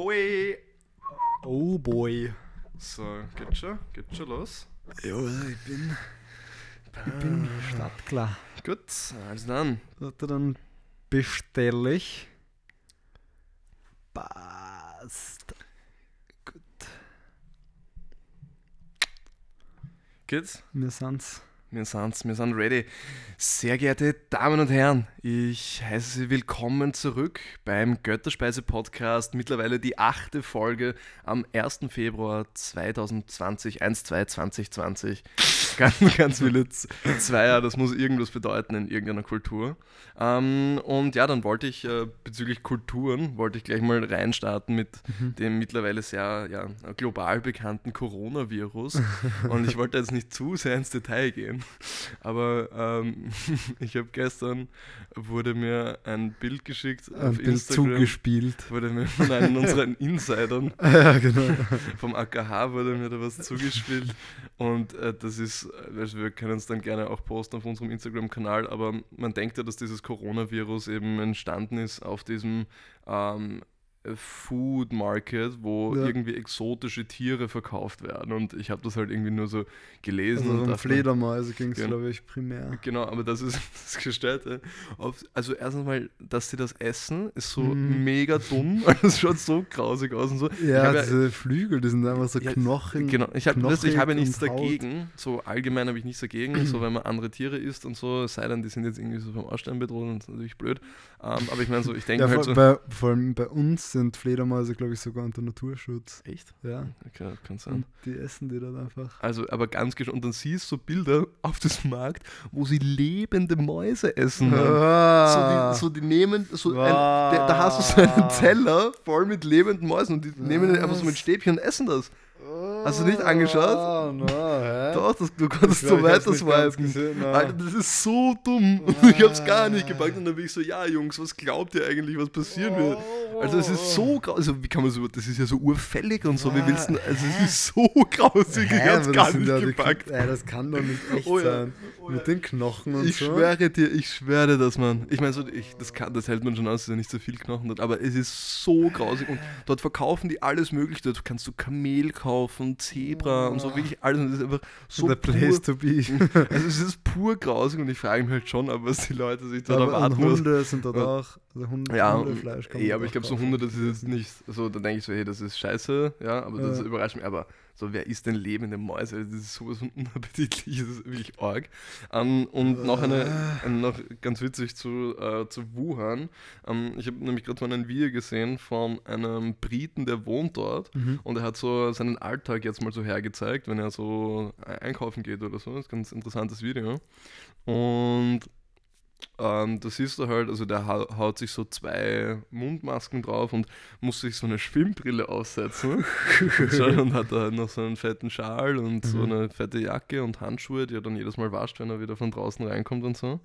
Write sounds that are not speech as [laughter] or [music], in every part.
boy. Oh boy. So, geht schon? Geht schon los? Ja, ich bin, ich bin startklar. Gut, also dann. Warte, dann bestelle ich. Passt. Gut. Geht's? Wir sind's. Wir sind's, wir sind ready. Sehr geehrte Damen und Herren, ich heiße Sie willkommen zurück beim Götterspeise-Podcast. Mittlerweile die achte Folge am 1. Februar 2020, 1, 2, 2020. Ganz, [laughs] ganz viele Zweier, das muss irgendwas bedeuten in irgendeiner Kultur. Ähm, und ja, dann wollte ich äh, bezüglich Kulturen, wollte ich gleich mal reinstarten mit dem mittlerweile sehr ja, global bekannten Coronavirus. [laughs] und ich wollte jetzt nicht zu sehr ins Detail gehen, aber ähm, [laughs] ich habe gestern, wurde mir ein Bild geschickt Ein auf Bild Instagram. zugespielt. Wurde mir von einem unserer Insidern ja, genau. vom AKH wurde mir da was zugespielt und äh, das ist, also wir können es dann gerne auch posten auf unserem Instagram-Kanal, aber man denkt ja, dass dieses Coronavirus eben entstanden ist auf diesem ähm, Food Market, wo Ja. irgendwie exotische Tiere verkauft werden und ich habe das halt irgendwie nur so gelesen Also und um dachte, Fledermäuse ging es, Genau. glaube ich, primär. Genau, aber das ist [laughs] das Gestellte. Also erstens mal, dass sie das essen, ist so Mhm. mega dumm. [laughs] Es schaut so grausig aus und so. Ja, hab ja- diese Flügel, die sind einfach so Ja, Knochen. Genau, ich habe habe ja nichts dagegen. So allgemein habe ich nichts dagegen, so [clears throat] wenn man andere Tiere isst und so, es sei denn, die sind jetzt irgendwie so vom Aussterben bedroht und das ist natürlich blöd. Ähm, aber ich meine so, ich denke Ja, halt so. bei, vor allem bei uns sind Fledermäuse, glaube ich, sogar unter Naturschutz. Echt? Ja. Okay, kann sein. Und die essen die dann einfach. Also, aber ganz gesch Und dann siehst du Bilder auf diesem Markt, wo sie lebende Mäuse essen. Mann. Ah. So, die, so die nehmen, so ein, der, da hast du so einen Teller voll mit lebenden Mäusen und die nehmen den einfach so mit Stäbchen und essen das. Hast du nicht angeschaut? Ah, no, Doch, das, du konntest Ich so ich hab's weiter swipen. gesehen. Alter, das ist so dumm. Und ich hab's gar nicht gepackt. Und dann bin ich so, ja, Jungs, was glaubt ihr eigentlich, was passieren wird? Also, es ist so grausig. Also, wie kann man so, das ist ja so urfällig und so. Wie willst du, also, es ist so grausig. Ich Hä, hab's aber gar nicht die- gepackt. Ey, das kann doch nicht echt Oh ja, sein. oh. Mit den Knochen und Ich so. schwöre dir, ich schwöre das, Mann. Ich meine, so, ich, das, kann, das hält man schon aus, dass er nicht so viel Knochen hat, aber es ist so grausig. Und dort verkaufen die alles Mögliche. Dort kannst du Kamel kaufen, Zebra und so, wirklich alles. Und das ist einfach so The place pur, to be. [laughs] Also es ist pur grausig und ich frage mich halt schon, ob was die Leute sich und erwarten. Hunde sind dort Ja. auch. Also Hunde, Ja, Hundefleisch kann man eh, aber ich glaube, so. Hunde, das ist jetzt nicht, also da denke ich so, hey, das ist scheiße, ja, aber das Ja. überrascht mich, aber so, wer isst denn lebende Mäuse? Das ist sowas von [laughs] unappetitlich, das ist wirklich arg. Ähm, und noch eine, Äh. ein- noch ganz witzig zu, äh, zu Wuhan, ähm, ich habe nämlich gerade mal ein Video gesehen von einem Briten, der wohnt dort Mhm. und er hat so seinen Alltag jetzt mal so hergezeigt, wenn er so einkaufen geht oder so. Das ist ein ganz interessantes Video. Und ähm, da siehst du halt, also der hau- haut sich so zwei Mundmasken drauf und muss sich so eine Schwimmbrille aufsetzen. und, so, hat da halt noch so einen fetten Schal und so Mhm. eine fette Jacke und Handschuhe, die er dann jedes Mal wascht, wenn er wieder von draußen reinkommt und so.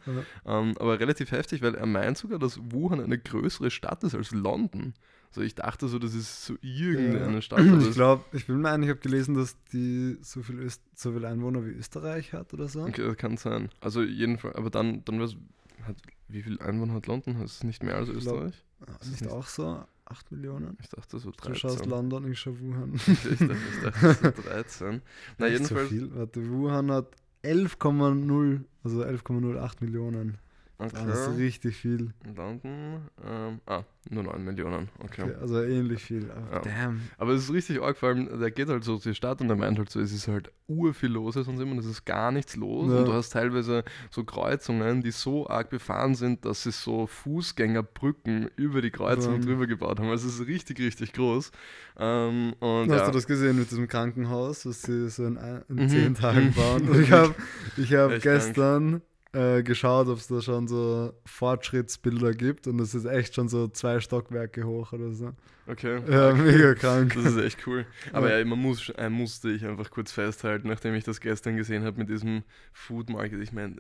Ja. Ähm, aber relativ heftig, weil er meint sogar, dass Wuhan eine größere Stadt ist als London. Also ich dachte so, das ist so irgendeine Ja. Stadt. Ich glaube, ich bin mir ein, ich habe gelesen, dass die so viel, Öst so viel Einwohner wie Österreich hat oder so. Okay, das kann sein. Also jedenfalls, aber dann, dann was, hat, wie viel Einwohner hat London? Ist es nicht mehr als Ich glaub, Österreich? Ah, ist Nicht nicht- auch so? 8 Millionen? Ich dachte so Du 13. schaust London, ich schau Wuhan. [laughs] ich dachte, ich dachte so [laughs] 13. Na Nicht so jedenfalls, viel. Warte, Wuhan hat 11,0, also 11,08 Millionen. Das ist okay. richtig viel. London, ähm, ah, nur 9 Millionen, okay. Okay, also ähnlich viel. Aber Ja. Damn. Aber es ist richtig arg, vor allem, der geht halt so die Stadt und er meint halt so, es ist halt urviel los sonst immer, es ist gar nichts los Ja. und du hast teilweise so Kreuzungen, die so arg befahren sind, dass sie so Fußgängerbrücken über die Kreuzung Ja. drüber gebaut haben. Also es ist richtig, richtig groß. Ähm, und Hast ja. du das gesehen mit diesem Krankenhaus, was sie so in, ein- in Mhm. zehn Tagen Mhm. bauen? Und ich habe ich hab Echt gestern äh, geschaut, ob es da schon so Fortschrittsbilder gibt und es ist echt schon so zwei Stockwerke hoch oder so. Okay. Ja, mega krank. Das ist echt cool. Aber Ja. ja, man muss, äh, musste ich einfach kurz festhalten, nachdem ich das gestern gesehen habe mit diesem Food Market. Ich meine,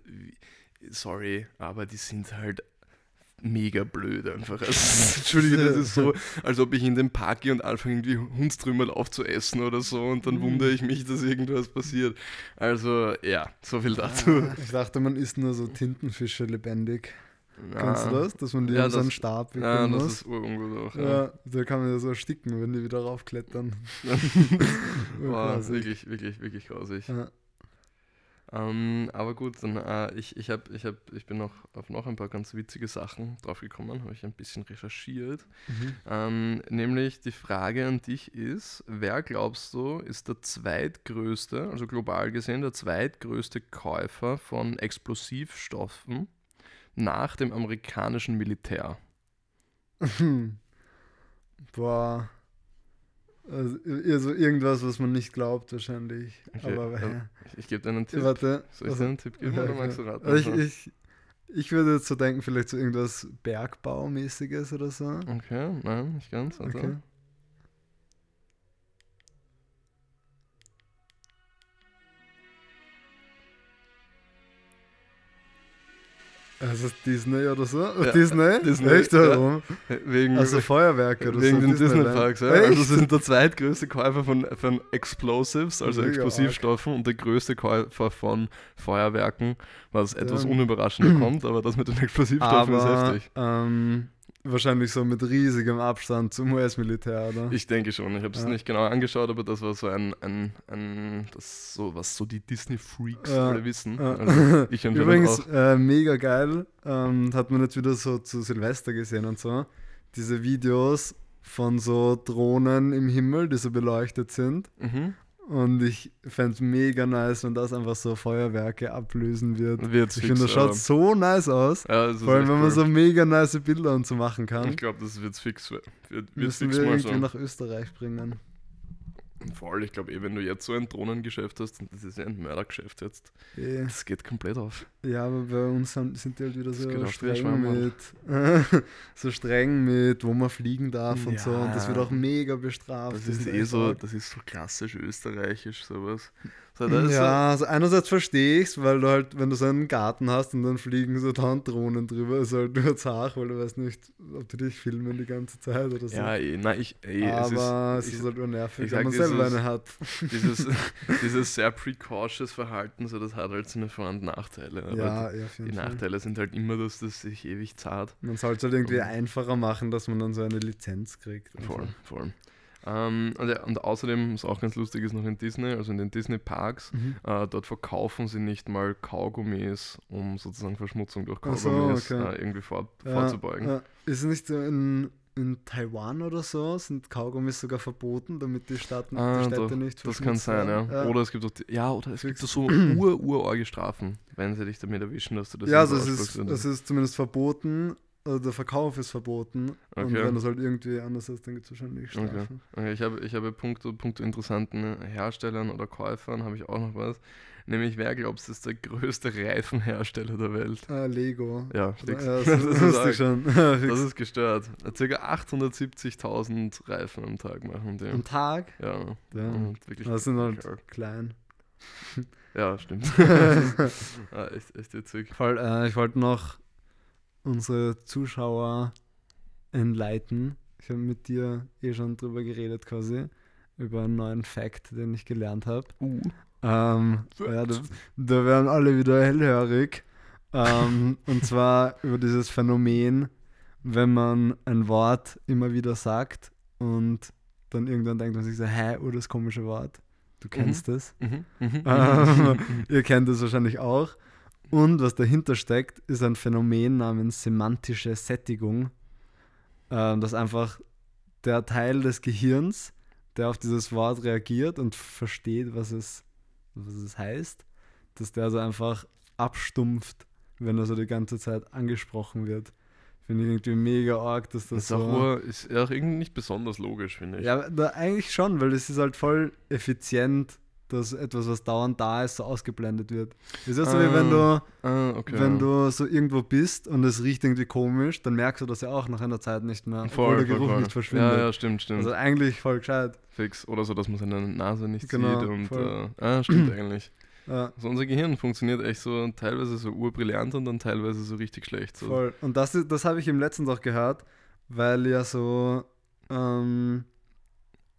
sorry, aber die sind halt mega blöd einfach. Also, [laughs] Entschuldige, das ist so, als ob ich in den Park gehe und anfange, irgendwie Hundstrümmerl aufzuessen oder so und dann Mhm. wundere ich mich, dass irgendwas passiert. Also, ja, so viel dazu. Ah, Ich dachte, man isst nur so Tintenfische lebendig. Kennst du das? Dass man die Ja, ja, so einen Stab Ja, wickeln das muss? ist urungut auch. ja. Ja. da kann man ja so ersticken, wenn die wieder raufklettern. [laughs] [laughs] Wow, Quasi. wirklich, wirklich, wirklich grausig. Ja. Ähm, aber gut, dann äh, ich, ich, hab, ich, hab, ich bin noch auf noch ein paar ganz witzige Sachen draufgekommen, habe ich ein bisschen recherchiert. Mhm. Ähm, nämlich die Frage an dich ist, wer glaubst du ist der zweitgrößte, also global gesehen, der zweitgrößte Käufer von Explosivstoffen nach dem amerikanischen Militär? [laughs] Boah. Also, also irgendwas, was man nicht glaubt, wahrscheinlich. Okay, Aber ja. Ich, ich gebe dir einen Tipp. Warte. Soll ich also- dir einen Tipp geben Ja, oder magst du raten? Also ich, ich, ich würde jetzt so denken, vielleicht so irgendwas Bergbaumäßiges oder so. okay, nein, nicht ganz. Also. Okay. Also Disney oder so? Ja, Disney? Disney, Echt? ja. Wegen, Also Feuerwerke oder wegen so. den Disneyland. Disney-Parks, ja. Echt? Also sie sind der zweitgrößte Käufer von, von Explosives, also Mega Explosivstoffen, und der größte Käufer von Feuerwerken, was etwas Ja. unüberraschender kommt, aber das mit den Explosivstoffen ist Aber heftig. ähm, wahrscheinlich so mit riesigem Abstand zum US-Militär, oder? Ich denke schon, ich habe es Ja. nicht genau angeschaut, aber das war so ein, ein, ein das so, was so die Disney-Freaks Ja. alle wissen. Ja. Also ich Übrigens, äh, mega geil. Ähm, hat man jetzt wieder so zu Silvester gesehen und so. Diese Videos von so Drohnen im Himmel, die so beleuchtet sind. Mhm. Und ich fände es mega nice, wenn das einfach so Feuerwerke ablösen wird. Wird's Ich finde, das schaut so nice aus. ja, Vor allem, wenn man cool. so mega nice Bilder und so machen kann. Ich glaube, das wird fix. Wird, wird Müssen fix wir irgendwie so. nach Österreich bringen. Voll, ich glaube eh, wenn du jetzt so ein Drohnengeschäft hast, und das ist ja ein Mördergeschäft jetzt, Eh. das geht komplett auf. Ja, aber bei uns sind, sind die halt wieder so streng mit, [laughs] so streng mit, wo man fliegen darf und so. Und das Ja. wird auch mega bestraft. Das ist eh so, das ist so klassisch österreichisch, sowas. So, Ja, also einerseits verstehe ich es, weil du halt, wenn du so einen Garten hast und dann fliegen so Drohnen drüber, ist halt nur zart, weil du weißt nicht, ob die dich filmen die ganze Zeit oder so, ja, eh, nein, ich, eh, es ist, aber es ist, ich- halt nur nervig, wenn man selber eine hat. dieses, [laughs] dieses sehr precautious Verhalten, so, das hat halt seine Vor- und Nachteile. Aber Ja, die, ja, die. Nachteile sind halt immer, dass das sich ewig zart. Man soll es halt irgendwie einfacher machen, dass man dann so eine Lizenz kriegt. und Voll, so. voll. Ähm, und, ja, und außerdem, was auch ganz lustig ist, noch in Disney, also in den Disney-Parks, Mhm. äh, dort verkaufen sie nicht mal Kaugummis, um sozusagen Verschmutzung durch Ach so, Kaugummis okay. äh, irgendwie vor, Ja, vorzubeugen. ja. Ist es nicht so in, in Taiwan oder so, sind Kaugummis sogar verboten, damit die, Staaten, Ah, die Städte doch, nicht Das kann sein, ja. werden? Oder es gibt auch, die, ja, oder es gibt so ur, urorge Strafen, wenn sie dich damit erwischen, dass du das ja, also es ist, es ist zumindest verboten, also der Verkauf ist verboten. Und Okay. wenn das halt irgendwie anders ist, dann gibt es wahrscheinlich Okay. Strafen. Okay, ich habe, ich habe Punkte, Punkte interessanten Herstellern oder Käufern, habe ich auch noch was. Nämlich, wer glaubst, ist der größte Reifenhersteller der Welt? Ah, Lego. Ja, Ja, das, [laughs] Das [laughs] das ist wusste arg. ich schon. Das ist gestört. Circa 870.000 Reifen am Tag machen die. Am Tag? Ja, Ja. und wirklich. Das sind halt arg. klein. Ja, stimmt. [laughs] ah, echt, echt witzig. Voll, äh, ich wollte noch unsere Zuschauer enlighten. Ich habe mit dir eh schon drüber geredet quasi, über einen neuen Fact, den ich gelernt habe. Uh. Ähm, ja, da, da werden alle wieder hellhörig. Ähm, und zwar [laughs] über dieses Phänomen, wenn man ein Wort immer wieder sagt und dann irgendwann denkt man sich so, hä, oh, das komische Wort. Du kennst es. Mhm. Mhm. Ähm, [laughs] ihr kennt es wahrscheinlich auch. Und was dahinter steckt, ist ein Phänomen namens semantische Sättigung. Ähm, dass einfach der Teil des Gehirns, der auf dieses Wort reagiert und versteht, was es, was es heißt, dass der so einfach abstumpft, wenn er so die ganze Zeit angesprochen wird. Finde ich irgendwie mega arg, dass Das das, ist auch, so. ur- ist auch irgendwie nicht besonders logisch, finde ich. Ja, da eigentlich schon, weil es ist halt voll effizient, dass etwas, was dauernd da ist, so ausgeblendet wird. Ist ja so, wie wenn du, Ah, okay. wenn du so irgendwo bist und es riecht irgendwie komisch, dann merkst du das ja auch nach einer Zeit nicht mehr, obwohl voll, der voll, Geruch voll. nicht verschwindet. Ja, ja, stimmt, stimmt. Also eigentlich voll gescheit. Fix. Oder so, dass man seine Nase nicht Genau, sieht. Und, voll. äh, ah, stimmt [clears throat] eigentlich. Ja, Also unser Gehirn funktioniert echt so teilweise so urbrillant und dann teilweise so richtig schlecht. So. voll. Und das, ist- das habe ich im letzten auch gehört, weil ja so ähm,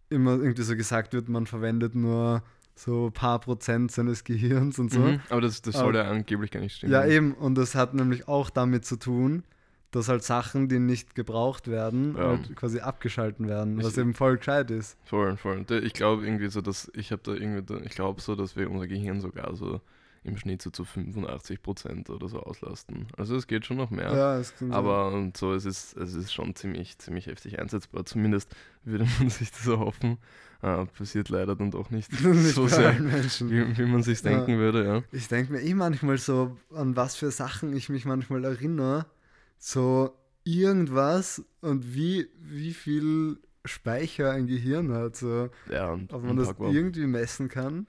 immer irgendwie so gesagt wird, man verwendet nur so ein paar Prozent seines Gehirns und so. Mhm, aber das, das soll Aber- ja angeblich gar nicht stimmen. Ja, eben. Und das hat nämlich auch damit zu tun, dass halt Sachen, die nicht gebraucht werden, Ja. halt quasi abgeschalten werden, Ich- was eben voll gescheit ist. Voll, voll. Da- Ich glaube irgendwie so, dass ich habe da irgendwie, ich glaube so, dass wir unser Gehirn sogar so im Schnitt so zu 85 Prozent oder so auslasten. Also es geht schon noch mehr. Ja, es kann sein. Aber und so, es ist, es ist schon ziemlich, ziemlich heftig einsetzbar. Zumindest würde [laughs] man sich das erhoffen. Äh, passiert leider dann doch nicht, [laughs] [laughs] Nicht so sehr, wie, wie man sich Ja. denken würde, ja. Ich denke mir eh manchmal so, an was für Sachen ich mich manchmal erinnere. So irgendwas und wie, wie viel Speicher ein Gehirn hat. So, Ja, ob man das irgendwie messen kann.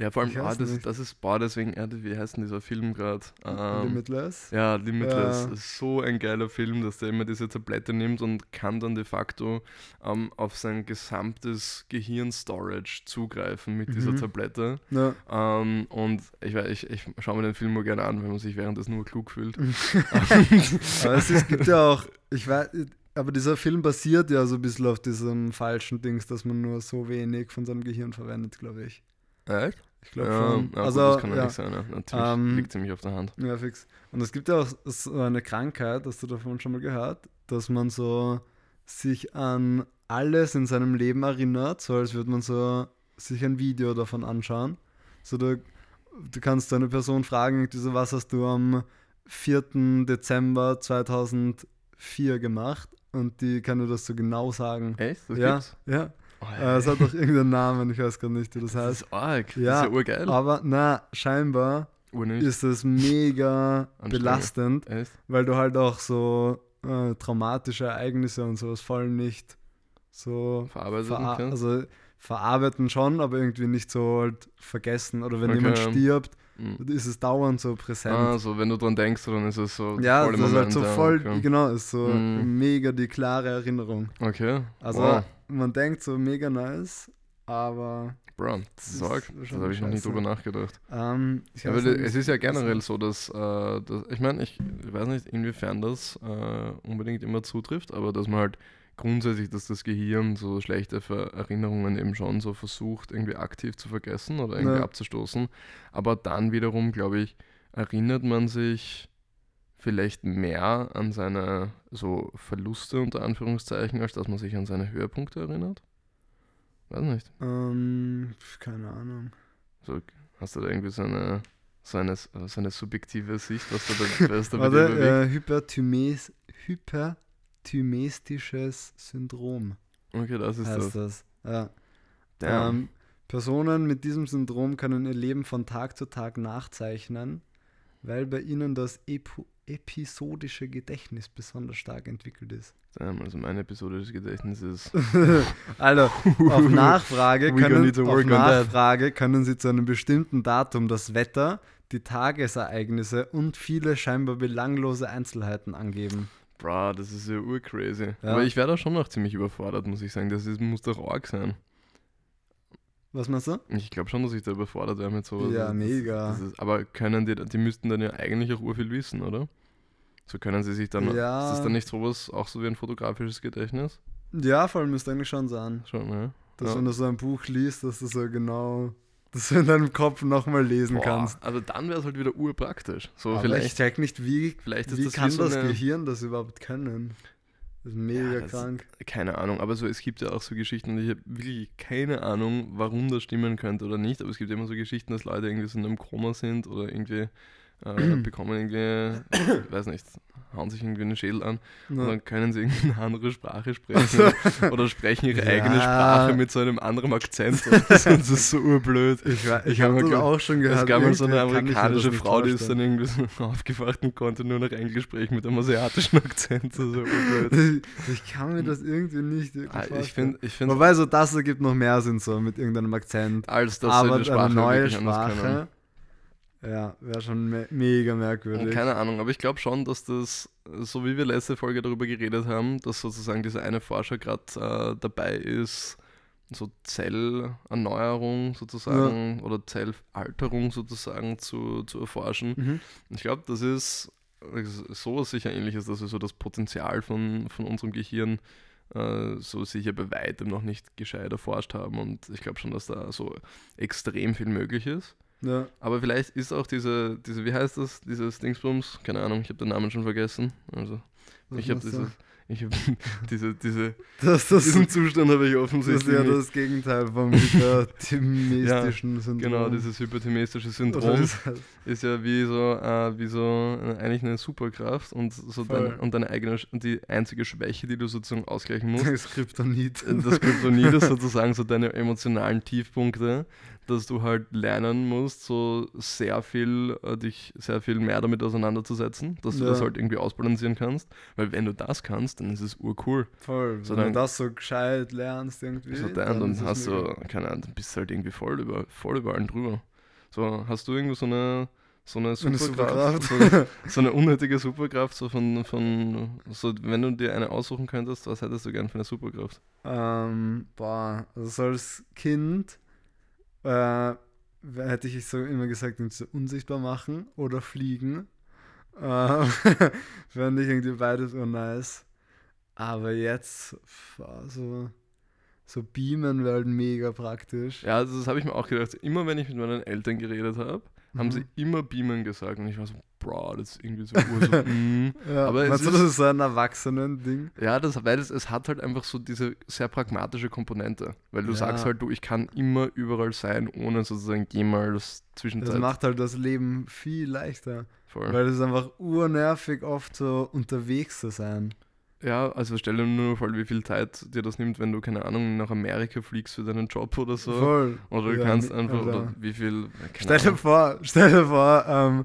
Ja, vor allem, ah, das, nicht. das ist, boah, deswegen, ja, wie heißt denn dieser Film gerade? Ähm, Limitless. Ja, Limitless Ja. ist so ein geiler Film, dass der immer diese Tablette nimmt und kann dann de facto ähm, auf sein gesamtes Gehirn-Storage zugreifen mit dieser Mhm. Tablette. Ja. Ähm, und ich, ich, ich schaue mir den Film nur gerne an, wenn man sich währenddessen nur klug fühlt. [laughs] [laughs] Aber es ist, gibt ja auch, ich weiß, aber dieser Film basiert ja so ein bisschen auf diesem falschen Dings, dass man nur so wenig von seinem Gehirn verwendet, glaube ich. Echt? Ich glaube ja, schon. ja, also, gut, das kann ja ja, nicht sein. Ja. Natürlich Ähm, liegt ziemlich auf der Hand. ja, fix. Und es gibt ja auch so eine Krankheit, hast du davon schon mal gehört, dass man so sich an alles in seinem Leben erinnert, so als würde man so sich ein Video davon anschauen. So du, du kannst eine Person fragen, so, was hast du am 4. Dezember 2004 gemacht? Und die kann dir das so genau sagen. Echt? Das ja, gibt's? ja. Oh, Äh, es hat doch irgendeinen Namen, ich weiß gar nicht, wie das das heißt. ist arg. Ja, das ist ja urgeil. Aber na, scheinbar ist es mega belastend, Echt? weil du halt auch so äh, traumatische Ereignisse und sowas voll nicht so Verarbeitet verar kannst? also verarbeiten schon, aber irgendwie nicht so halt vergessen. Oder wenn Okay. jemand stirbt, Mhm. ist es dauernd so präsent. Ah, so, wenn du dran denkst, dann ist es so ja, voll das im ist halt so ja, voll, okay. genau, ist so Mhm. mega die klare Erinnerung. Okay. Also wow. Man denkt so mega nice, aber Bro, ist Das habe ich noch nie drüber nachgedacht. ähm, nicht, es ist ja generell so, dass, äh, dass ich meine, ich weiß nicht, inwiefern das äh, unbedingt immer zutrifft, aber dass man halt grundsätzlich, dass das Gehirn so schlechte Erinnerungen eben schon so versucht, irgendwie aktiv zu vergessen oder irgendwie Ja. abzustoßen. Aber dann wiederum, glaube ich, erinnert man sich vielleicht mehr an seine so Verluste unter Anführungszeichen, als dass man sich an seine Höhepunkte erinnert. Weiß nicht. Ähm, keine Ahnung. So, hast du da irgendwie so eine, so eine, so eine subjektive Sicht, was da, bei- [laughs] was da bei Warte, bewegt? äh, Hyperthymes, hyperthymestisches Syndrom Okay, das ist heißt das. das. Ja. Ähm, Personen mit diesem Syndrom können ihr Leben von Tag zu Tag nachzeichnen, weil bei ihnen das Epo episodische Gedächtnis besonders stark entwickelt ist. Also meine Episode des Gedächtnisses. [laughs] Also, auf Nachfrage, können, auf. Nachfrage können Sie zu einem bestimmten Datum das Wetter, die Tagesereignisse und viele scheinbar belanglose Einzelheiten angeben. Bra, das ist ja urcrazy. Ja. Aber ich wäre da schon noch ziemlich überfordert, muss ich sagen. Das ist, muss doch arg sein. Was meinst du? Ich glaube schon, dass ich da überfordert wäre mit sowas. Ja, Das- mega. Das ist, aber können die, die müssten dann ja eigentlich auch urviel wissen, oder? So können sie sich dann. Ja. Ist das dann nicht sowas auch so wie ein fotografisches Gedächtnis? Ja, voll müsste eigentlich schon sein. Schon, ne? Dass Ja. wenn du so ein Buch liest, dass du so genau das in deinem Kopf nochmal lesen Boah, kannst. Also dann wäre es halt wieder urpraktisch. So Aber ich vielleicht, check nicht, wie, vielleicht ist wie das kann wie so das Gehirn das überhaupt können? Das ist mega Ja, krank. Keine Ahnung, aber so, es gibt ja auch so Geschichten und ich habe wirklich keine Ahnung, warum das stimmen könnte oder nicht, aber es gibt immer so Geschichten, dass Leute irgendwie so in einem Koma sind oder irgendwie äh, [clears throat] bekommen irgendwie, ich weiß nicht, hauen sich irgendwie einen Schädel an und Ja. dann können sie irgendwie eine andere Sprache sprechen [laughs] oder sprechen ihre eigene Ja. Sprache mit so einem anderen Akzent. [laughs] das ist so urblöd. Ich, ich Ich hab habe das glaub- auch schon gehört. Es gab mal so eine das amerikanische Frau, die ist dann irgendwie so [laughs] aufgewacht und konnte nur noch Englisch sprechen mit einem asiatischen Akzent. So urblöd. Ich kann mir das irgendwie nicht Ah, Ich finde, ich find, Wobei so das ergibt noch mehr Sinn so mit irgendeinem Akzent. als dass Aber sie die Sprache eine neue. Sprache, ja, wäre schon me mega merkwürdig. Keine Ahnung, aber ich glaube schon, dass das, so wie wir letzte Folge darüber geredet haben, dass sozusagen dieser eine Forscher gerade äh, dabei ist, so Zellerneuerung sozusagen oder Zellalterung sozusagen zu, zu erforschen. Mhm. Ich glaube, das ist sowas sicher ähnliches, dass wir so das Potenzial von, von unserem Gehirn äh, so sicher bei weitem noch nicht gescheit erforscht haben und ich glaube schon, dass da so extrem viel möglich ist. Ja. Aber vielleicht ist auch diese, diese wie heißt das, dieses Dingsbums, keine Ahnung, ich habe den Namen schon vergessen. Also Was ich habe meinst du? diese, ich habe [laughs] diese, diese, [laughs] Das, das, diesen Zustand habe ich das ist offensichtlich ja das Gegenteil vom hyperthymistischen Syndrom. Genau, dieses hyperthymistische Syndrom halt- ist ja wie so, äh, wie so äh, eigentlich eine Superkraft und so Voll. dein, und deine eigene und die einzige Schwäche, die du sozusagen ausgleichen musst, das Kryptonit. äh, das Kryptonit ist sozusagen so deine emotionalen Tiefpunkte, dass du halt lernen musst, so sehr viel, äh, dich sehr viel mehr damit auseinanderzusetzen, dass du Ja. das halt irgendwie ausbalancieren kannst, weil wenn du das kannst, dann ist es urcool. Voll. So Wenn dann- du das so gescheit lernst irgendwie. So dann dann, dann hast du, keine Ahnung, dann bist du halt irgendwie voll über, voll über allen drüber. So, hast du irgendwo so eine, so eine So eine Superkraft, Superkraft. [laughs] So, so eine unnötige Superkraft, so von, von, so, wenn du dir eine aussuchen könntest, was hättest du gern für eine Superkraft? Ähm, boah, also so als Kind äh, hätte ich so immer gesagt, irgendwie so unsichtbar machen oder fliegen. Ähm, [laughs] Fände ich irgendwie beides so nice. Aber jetzt, pf, so, so beamen wäre halt mega praktisch. Ja, also das habe ich mir auch gedacht. Immer wenn ich mit meinen Eltern geredet habe, haben Mhm. sie immer Beamen gesagt. Und ich war so, bro, das ist irgendwie so, ur so [laughs] mm. Ja, Aber es meinst du, ist- das ist so ein Erwachsenen-Ding? Ja, das, weil es, es hat halt einfach so diese sehr pragmatische Komponente. Weil du Ja. sagst halt, du, ich kann immer überall sein, ohne sozusagen jemals Das Zwischenzeit. macht halt das Leben viel leichter. voll. Weil es einfach urnervig, oft so unterwegs zu sein. Ja, also stell dir nur vor, wie viel Zeit dir das nimmt, wenn du, keine Ahnung, nach Amerika fliegst für deinen Job oder so. Voll. Oder du Ja, kannst einfach, Alter. oder wie viel. Stell dir vor, stell dir vor, ähm,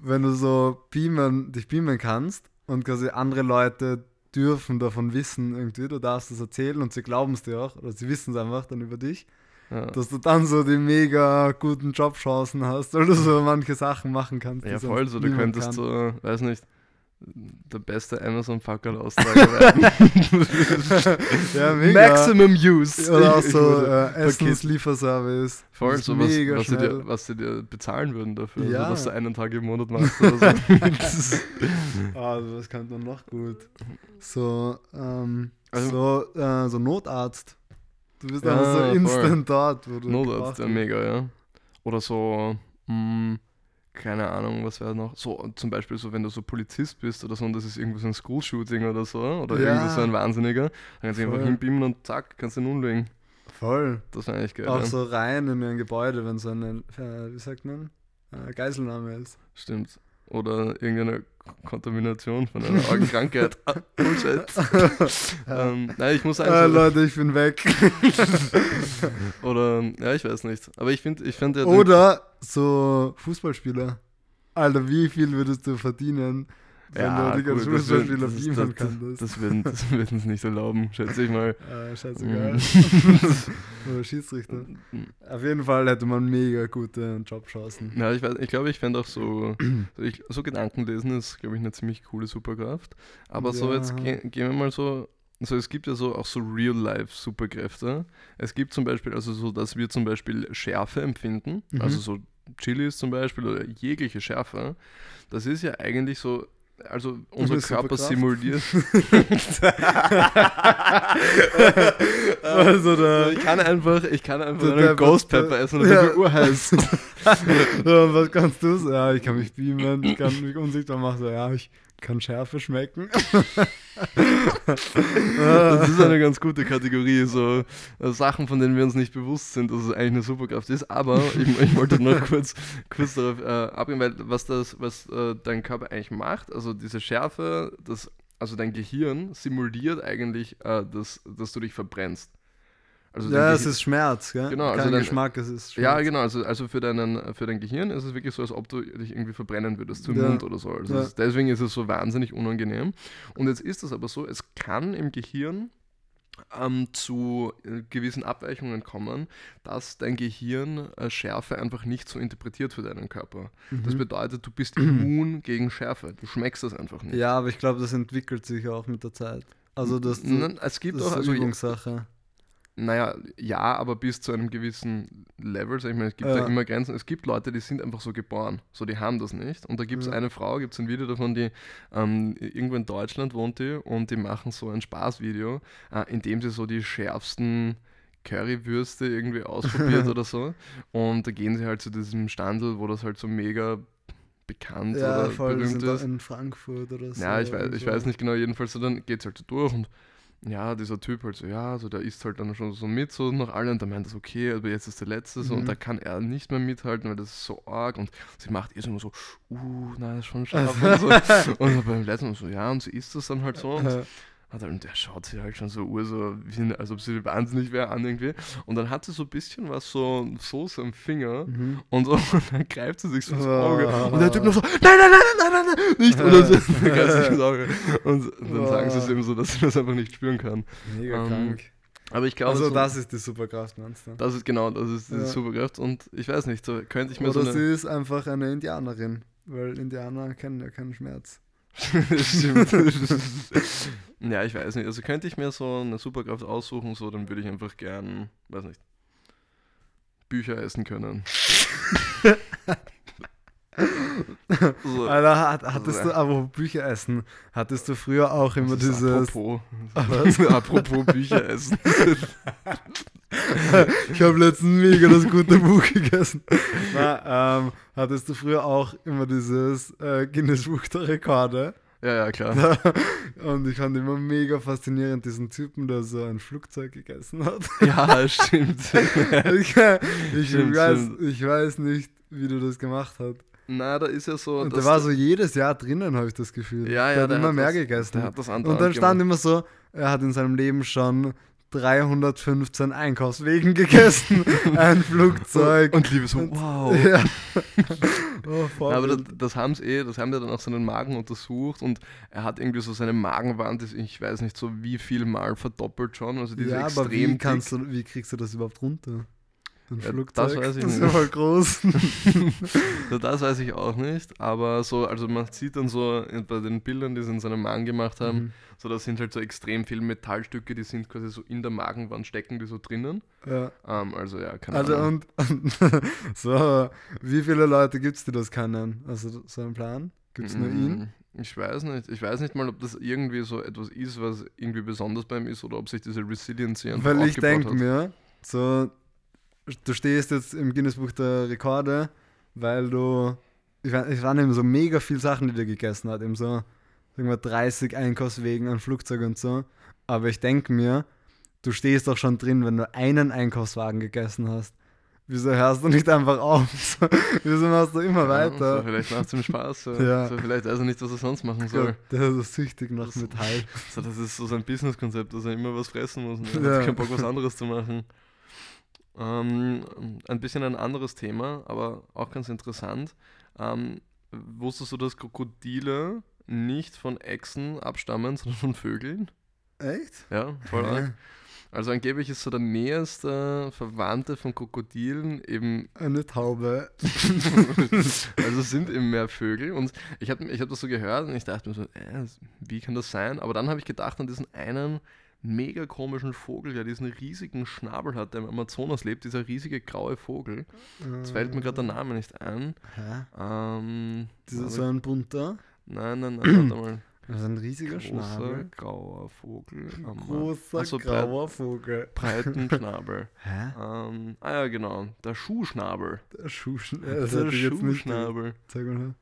wenn du so beamen, dich beamen kannst und quasi andere Leute dürfen davon wissen irgendwie, du darfst es erzählen und sie glauben es dir auch, oder sie wissen es einfach dann über dich, Ja. dass du dann so die mega guten Jobchancen hast, weil du so manche Sachen machen kannst. Ja, voll, so du könntest kann. so, weiß nicht, der beste Amazon-Fucker-Austrager werden. [laughs] ja, mega. Maximum Use. Oder auch so äh. Essenslieferservice. Voll, Das ist so was, was, sie dir, was sie dir bezahlen würden dafür, Ja. so, dass du einen Tag im Monat machst oder so. [laughs] Ah, was kann man noch gut? So, ähm, Also- so, äh, so Notarzt. Du bist Ja, einfach so voll. instant dort, wo du Notarzt, ja, mega, ja. Oder so, mh, keine Ahnung, was wäre noch? So, zum Beispiel so, wenn du so Polizist bist oder so und das ist irgendwo so ein School-Shooting oder so, oder Ja. irgendwie so ein Wahnsinniger, dann kannst du einfach hinbeamen und zack, kannst du ihn umlegen. Voll. Das wäre eigentlich geil. Auch ja. so rein in ein Gebäude, wenn so eine, äh, wie sagt man, äh, Geiselnahme ist. Stimmt. Oder irgendeine Kontamination von einer Augenkrankheit. [laughs] ah, Bullshit. [laughs] [laughs] ähm, nein, ich muss sagen, Äh, so, Leute, ich bin weg. oder, ja, ich weiß nicht. Aber ich finde, ich finde ja, Oder so Fußballspieler. Alter, wie viel würdest du verdienen, wenn Ja, als gut, das wird- Fußballspieler das ist- beamen das- das würden, das würden [laughs] sie nicht erlauben, schätze ich mal. Äh, scheißegal. [laughs] Oder Schiedsrichter. Auf jeden Fall hätte man mega gute Jobchancen. Ja, ich, weiß, ich glaube, ich fände auch so, so, ich, so Gedanken lesen ist, glaube ich, eine ziemlich coole Superkraft. Aber so jetzt Ja. ge gehen wir mal so, also es gibt ja so auch so Real-Life-Superkräfte. Es gibt zum Beispiel, also so, dass wir zum Beispiel Schärfe empfinden, Mhm. also so Chilis zum Beispiel oder jegliche Schärfe. Das ist ja eigentlich so, also unser Körper simuliert. [laughs] Also da, ich kann einfach, ich kann einfach einen Ghost Pepper essen und ja. ja. urheiß. [laughs] ja, was kannst du? Ja, ich kann mich beamen, ich kann mich unsichtbar machen. So, ja, ich kann Schärfe schmecken. [laughs] Das ist eine ganz gute Kategorie, so äh, Sachen, von denen wir uns nicht bewusst sind, dass es eigentlich eine Superkraft ist. Aber ich, ich wollte noch [laughs] kurz, kurz darauf äh, abgehen, weil was das, was äh, dein Körper eigentlich macht, also diese Schärfe, das, also dein Gehirn simuliert eigentlich, äh, dass, dass du dich verbrennst. Also dein ja, es ist Schmerz, gell? Genau, Kein also dann- Geschmack, es ist Schmerz. Ja, genau, also, also für, deinen, für dein Gehirn ist es wirklich so, als ob du dich irgendwie verbrennen würdest zum Ja. Mund oder so. Also Ja. es, deswegen ist es so wahnsinnig unangenehm. Und jetzt ist es aber so, es kann im Gehirn ähm, zu äh, gewissen Abweichungen kommen, dass dein Gehirn äh, Schärfe einfach nicht so interpretiert für deinen Körper. Das Mhm. bedeutet, du bist [clears throat] immun gegen Schärfe. Du schmeckst das einfach nicht. Ja, aber ich glaube, das entwickelt sich auch mit der Zeit. Also das, das, Nein, es gibt das auch, ist also, eine Übungssache. Naja, ja, aber bis zu einem gewissen Level. Sag ich mal, es gibt ja. Ja. immer Grenzen. Es gibt Leute, die sind einfach so geboren. So, die haben das nicht. Und da gibt es Ja. eine Frau, gibt es ein Video davon, die ähm, irgendwo in Deutschland wohnt die und die machen so ein Spaßvideo, äh, in dem sie so die schärfsten Currywürste irgendwie ausprobiert [laughs] oder so. Und da gehen sie halt zu diesem Standel, wo das halt so mega bekannt Ja, oder voll, berühmt ist. in Frankfurt oder so. Ja, ich weiß, ich weiß nicht genau, jedenfalls so, dann geht es halt so durch und ja, dieser Typ halt so, ja, so der isst halt dann schon so mit, so nach allen und der meint das okay, aber jetzt ist der letzte so Mhm. und da kann er nicht mehr mithalten, weil das ist so arg und sie macht ihr so immer so, uh, na, das ist schon scharf [laughs] und so. Und beim letzten Mal so, ja, und sie isst das dann halt so und, und der schaut sie halt schon so ur, so, wie, als ob sie wahnsinnig wäre an irgendwie und dann hat sie so ein bisschen was so Soße am Finger Mhm. und so, [laughs] und dann greift sie sich so ins Oh. Auge. Und der Typ noch so, [laughs] nein, nein, nein, nein, nein, nein, nicht. Und dann, so, dann greift sie sich ins Auge. Und, dann sagen sie es Oh. eben so, dass sie das einfach nicht spüren kann. Mega Ähm, krank. Aber ich glaube, Also so, das ist die Superkraft, meinst du? das ist genau, das ist diese Ja. Superkraft. Und ich weiß nicht, so könnte ich mir Oder so sie eine... ist einfach eine Indianerin, weil Indianer kennen ja keinen Schmerz. Ja, ich weiß nicht. Also könnte ich mir so eine Superkraft aussuchen, so, dann würde ich einfach gern, weiß nicht, Bücher essen können. [laughs] [laughs] so, Alter, hat, hattest du, aber Bücher essen, hattest du früher auch immer das dieses. Apropos, Was? [laughs] apropos Bücher essen. [laughs] Ich habe letztens mega das gute Buch gegessen. Na, ähm, hattest du früher auch immer dieses äh, Guinness Buch der Rekorde? Ja, ja, klar. Und ich fand immer mega faszinierend diesen Typen, der so ein Flugzeug gegessen hat. Ja, stimmt. ich, ich, Stimmt, weiß, stimmt. ich weiß nicht, wie du das gemacht hast. Na, da ist ja so. Und der war so jedes Jahr drinnen, habe ich das Gefühl. Ja, ja, der hat der immer hat mehr das- gegessen. Der hat das Und dann stand immer so, er hat in seinem Leben schon 315 Einkaufswegen [laughs] gegessen, ein Flugzeug. Und liebe so, wow. [laughs] Ja. [laughs] oh. Ja, aber das, das haben sie eh, das haben die dann auch seinen Magen untersucht und er hat irgendwie so seine Magenwand, ist, ich weiß nicht so wie viel Mal verdoppelt schon, also die ist ja, extrem aber wie, kannst du, wie kriegst du das überhaupt runter? Ein Flugzeug? das weiß ich das ist nicht. ja voll groß. [laughs] Ja, das weiß ich auch nicht, aber so, also man sieht dann so bei den Bildern, die sie in seinem Magen gemacht haben, Mhm. so da sind halt so extrem viele Metallstücke, die sind quasi so in der Magenwand stecken, die so drinnen. ja. Ähm, also ja, keine Also Ahnung. und, und [laughs] so, wie viele Leute gibt es, die das können? Also so einen Plan? Gibt es nur ihn? Mm, Ich weiß nicht. Ich weiß nicht mal, ob das irgendwie so etwas ist, was irgendwie besonders bei ihm ist oder ob sich diese Resiliency einfach Weil ich denke mir, so, du stehst jetzt im Guinness Buch der Rekorde, weil du, ich, es waren eben so mega viele Sachen, die der gegessen hat, eben so, sagen wir 30 Einkaufswegen an Flugzeug und so. Aber ich denke mir, du stehst doch schon drin, wenn du einen Einkaufswagen gegessen hast. Wieso hörst du nicht einfach auf? [laughs] So, wieso machst du immer Ja, weiter? So, vielleicht macht es ihm Spaß. So. Ja. So, vielleicht weiß er nicht, was er sonst machen Ich soll. der ist so süchtig nach Das- Metall. [laughs] So, das ist so sein Businesskonzept, dass er immer was fressen muss. Und er Ja. hat keinen Bock, was anderes zu machen. Ähm, ein bisschen ein anderes Thema, aber auch ganz interessant. Ähm, wusstest du, dass Krokodile nicht von Echsen abstammen, [laughs] sondern von Vögeln? Echt? Ja, voll arg. Also angeblich ist so der näherste Verwandte von Krokodilen eben, Eine Taube. [laughs] also es sind eben mehr Vögel und ich habe ich hab das so gehört und ich dachte mir so, äh, wie kann das sein? Aber dann habe ich gedacht an diesen einen mega komischen Vogel, der diesen riesigen Schnabel hat, der im Amazonas lebt, dieser riesige graue Vogel. Jetzt fällt mir gerade der Name nicht ein. Ähm, Dieser so ein bunter? nein, nein, nein, warte mal. [clears throat] Das ist ein riesiger Großer Schnabel. grauer Vogel. am Großer Ach so, grauer Vogel. breiten [laughs] Schnabel. Hä? Ähm, ah ja, genau. Der Schuhschnabel. Der Schuhschnabel. Der Schuhschnabel. Zeig mal her.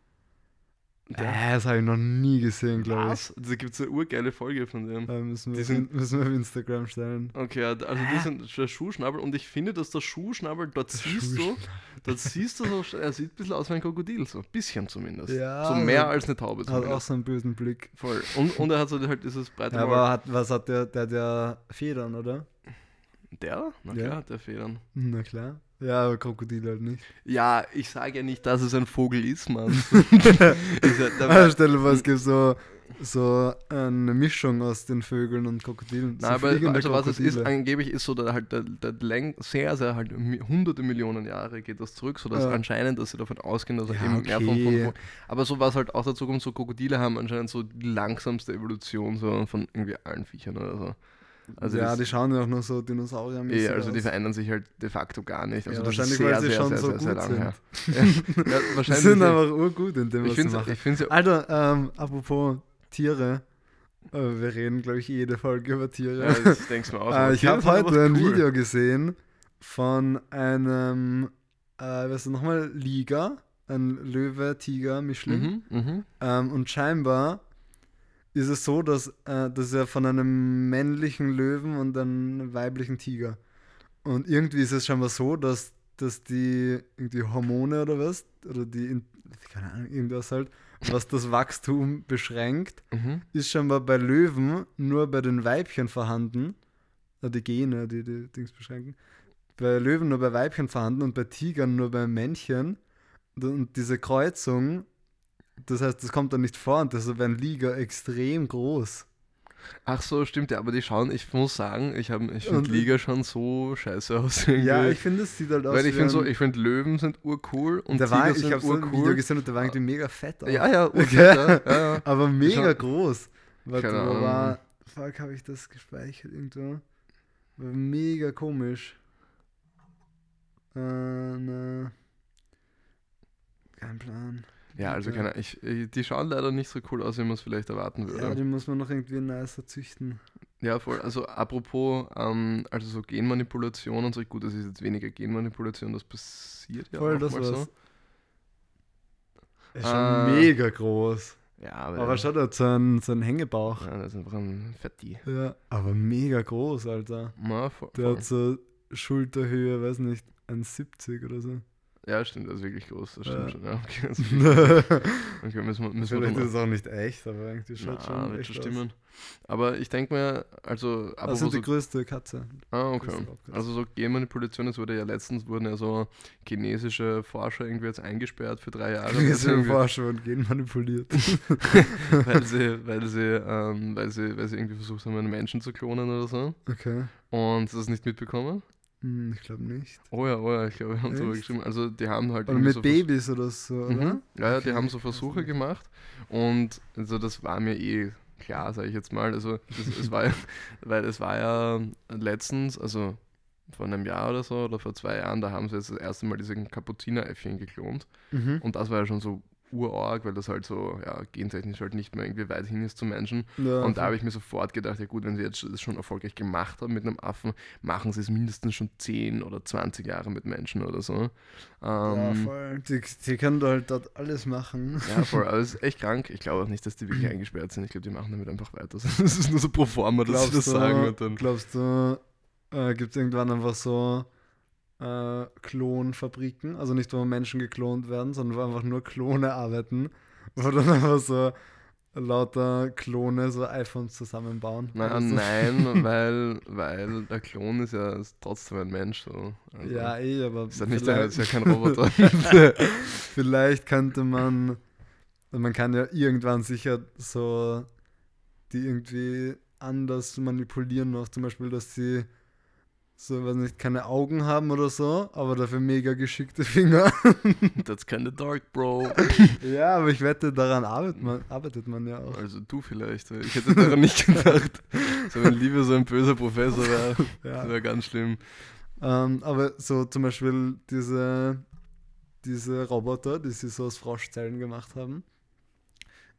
Der, Äh, das habe ich noch nie gesehen, glaube ich. Da gibt es eine urgeile Folge von dem. Da müssen wir, Die auf sind- in- müssen wir auf Instagram stellen. Okay, ja, also die sind der Schuhschnabel und ich finde, dass der Schuhschnabel, dort Der siehst du, dort siehst du so, er sieht ein bisschen aus wie ein Krokodil, so ein bisschen zumindest. Ja, so mehr also- als eine Taube Hat auch so einen bösen Blick. Voll. Und, und er hat so halt dieses breite Ja, aber hat, was hat der? Der ja Federn, oder? Der? Na Ja. klar, der Federn. Na klar. Ja, aber Krokodil halt nicht. Ja, ich sage ja nicht, dass es ein Vogel ist, Mann. Ah, stell dir vor, es gibt so, so eine Mischung aus den Vögeln und Krokodilen. So aber also was es ist, angeblich ist so, der halt der, der Läng sehr, sehr halt hunderte Millionen Jahre geht das zurück, sodass Ja. anscheinend, dass sie davon ausgehen, dass er Ja, eben mehr von, von, okay. von Aber so was halt auch dazu kommt, so Krokodile haben anscheinend so die langsamste Evolution so von irgendwie allen Viechern oder so. Also ja, die schauen ja auch nur so Dinosaurier Eh, also die verändern sich halt de facto gar nicht. Also Ja, wahrscheinlich, sehr, weil sie sehr, schon sehr, so sehr, sehr gut lang sind. ja, [laughs] ja, Die wahrscheinlich. sind ja. einfach urgut in dem, was ich sie finde machen. ich find's ja Alter, ähm, apropos Tiere. Äh, wir reden, glaube ich, jede Folge über Tiere. Ja, das denkst du mir auch. äh, ich habe [laughs] heute ein cool. Video gesehen von einem, äh, was ist nochmal, Liga, ein Löwe, Tiger, Mischling. Mhm, mhm. Ähm, und scheinbar ist es so, dass äh, das ist ja von einem männlichen Löwen und einem weiblichen Tiger. Und irgendwie ist es scheinbar so, dass, dass die irgendwie Hormone oder was, oder die, in- keine Ahnung, irgendwas halt, was das Wachstum beschränkt, Mhm. ist scheinbar bei Löwen nur bei den Weibchen vorhanden. Äh, Die Gene, die die Dings beschränken. Bei Löwen nur bei Weibchen vorhanden und bei Tigern nur bei Männchen. Und- Und diese Kreuzung, das heißt, das kommt dann nicht vor und deshalb werden Liga extrem groß. Ach so, stimmt ja, aber die schauen, ich muss sagen, ich, hab- ich finde Liga schon so scheiße aus. irgendwie. Ja, ich finde, es sieht halt aus Weil ich finde so, ich finde Löwen sind urcool und der Tiger war, ich sind habe so ein Video urcool. gesehen und der war irgendwie mega fett aus. Ja, ja, [laughs] Okay. ja, ja. Aber mega Schon- groß. Warte, wo war. Fuck, habe ich das gespeichert irgendwo? War mega komisch. Äh, ne. Kein Plan. Ja, also keine, ich, ich- die schauen leider nicht so cool aus, wie man es vielleicht erwarten Ja, würde. den muss man noch irgendwie nicer züchten. Ja, voll. Also apropos, ähm, also so Genmanipulation und so, gut, das ist jetzt weniger Genmanipulation, das passiert ja Voll, auch das mal so. Er ist schon Ah. mega groß. Ja, aber, Aber schau, der hat so einen, so einen Hängebauch. ja, das ist einfach ein Fetti. Ja. Aber mega groß, Alter. Ja, voll, Der voll. hat so Schulterhöhe, weiß nicht, 1,70 oder so. Ja, stimmt, das ist wirklich groß, das stimmt Ja. schon. Ja, okay, das ist [laughs] okay, müssen wir, müssen wir Vielleicht doch ist es auch nicht echt, aber irgendwie schaut Na, schon wird echt schon aus. stimmen. Aber ich denke mir, also, Das apropos sind die so, größte Katze. ah, okay. Also so Genmanipulation, es wurde ja letztens, wurden ja so chinesische Forscher irgendwie jetzt eingesperrt für drei Jahre. Wir irgendwie- Forscher und gehen manipuliert. [laughs] weil sie, weil sie, ähm, weil sie, weil sie irgendwie versucht haben, einen Menschen zu klonen oder so. Okay. Und das nicht mitbekommen? Hm, ich glaube nicht. Oh ja, oh ja, ich glaube, wir haben Echt? geschrieben. Also die haben halt Oder mit so Babys oder so, oder? Mhm. Ja, ja, die Okay, haben so Versuche gemacht. Und also das war mir eh klar, sage ich jetzt mal. Also das, es war ja, [laughs] weil es war ja letztens, also vor einem Jahr oder so, oder vor zwei Jahren, da haben sie jetzt das erste Mal diese Kapuzineräffchen geklont. Mhm. Und das war ja schon so urorg, weil das halt so, ja, gentechnisch halt nicht mehr irgendwie weit hin ist zum Menschen. Ja, Und da habe ich mir sofort gedacht, ja gut, wenn sie jetzt das schon erfolgreich gemacht haben mit einem Affen, machen sie es mindestens schon 10 oder 20 Jahre mit Menschen oder so. ja, Ähm, voll. Die, die können halt dort alles machen. ja, voll, aber es ist echt krank. Ich glaube auch nicht, dass die wirklich eingesperrt sind. Ich glaube, die machen damit einfach weiter. [laughs] Das ist nur so pro forma, dass sie das du, sagen und dann. glaubst du, äh, gibt es irgendwann einfach so äh, Klonfabriken? Also nicht, wo Menschen geklont werden, sondern wo einfach nur Klone arbeiten, wo dann einfach so lauter Klone so iPhones zusammenbauen. Naja, Also- nein, [laughs] weil, weil der Klon ist ja ist trotzdem ein Mensch. So. Also, Ja, eh, aber ist, ja nicht ist ja kein Roboter. [laughs] vielleicht könnte man, man kann ja irgendwann sicher so die irgendwie anders manipulieren noch, zum Beispiel, dass sie so, weiß nicht, keine Augen haben oder so, aber dafür mega geschickte Finger. [laughs] That's kinda dark, Bro. ja, aber ich wette, daran arbeitet man, arbeitet man ja auch. Also du vielleicht. Ich hätte daran nicht gedacht. So wenn Liebe so ein böser Professor wäre, das Ja. wäre ganz schlimm. Ähm, aber so zum Beispiel diese, diese Roboter, die sie so aus Froschzellen gemacht haben,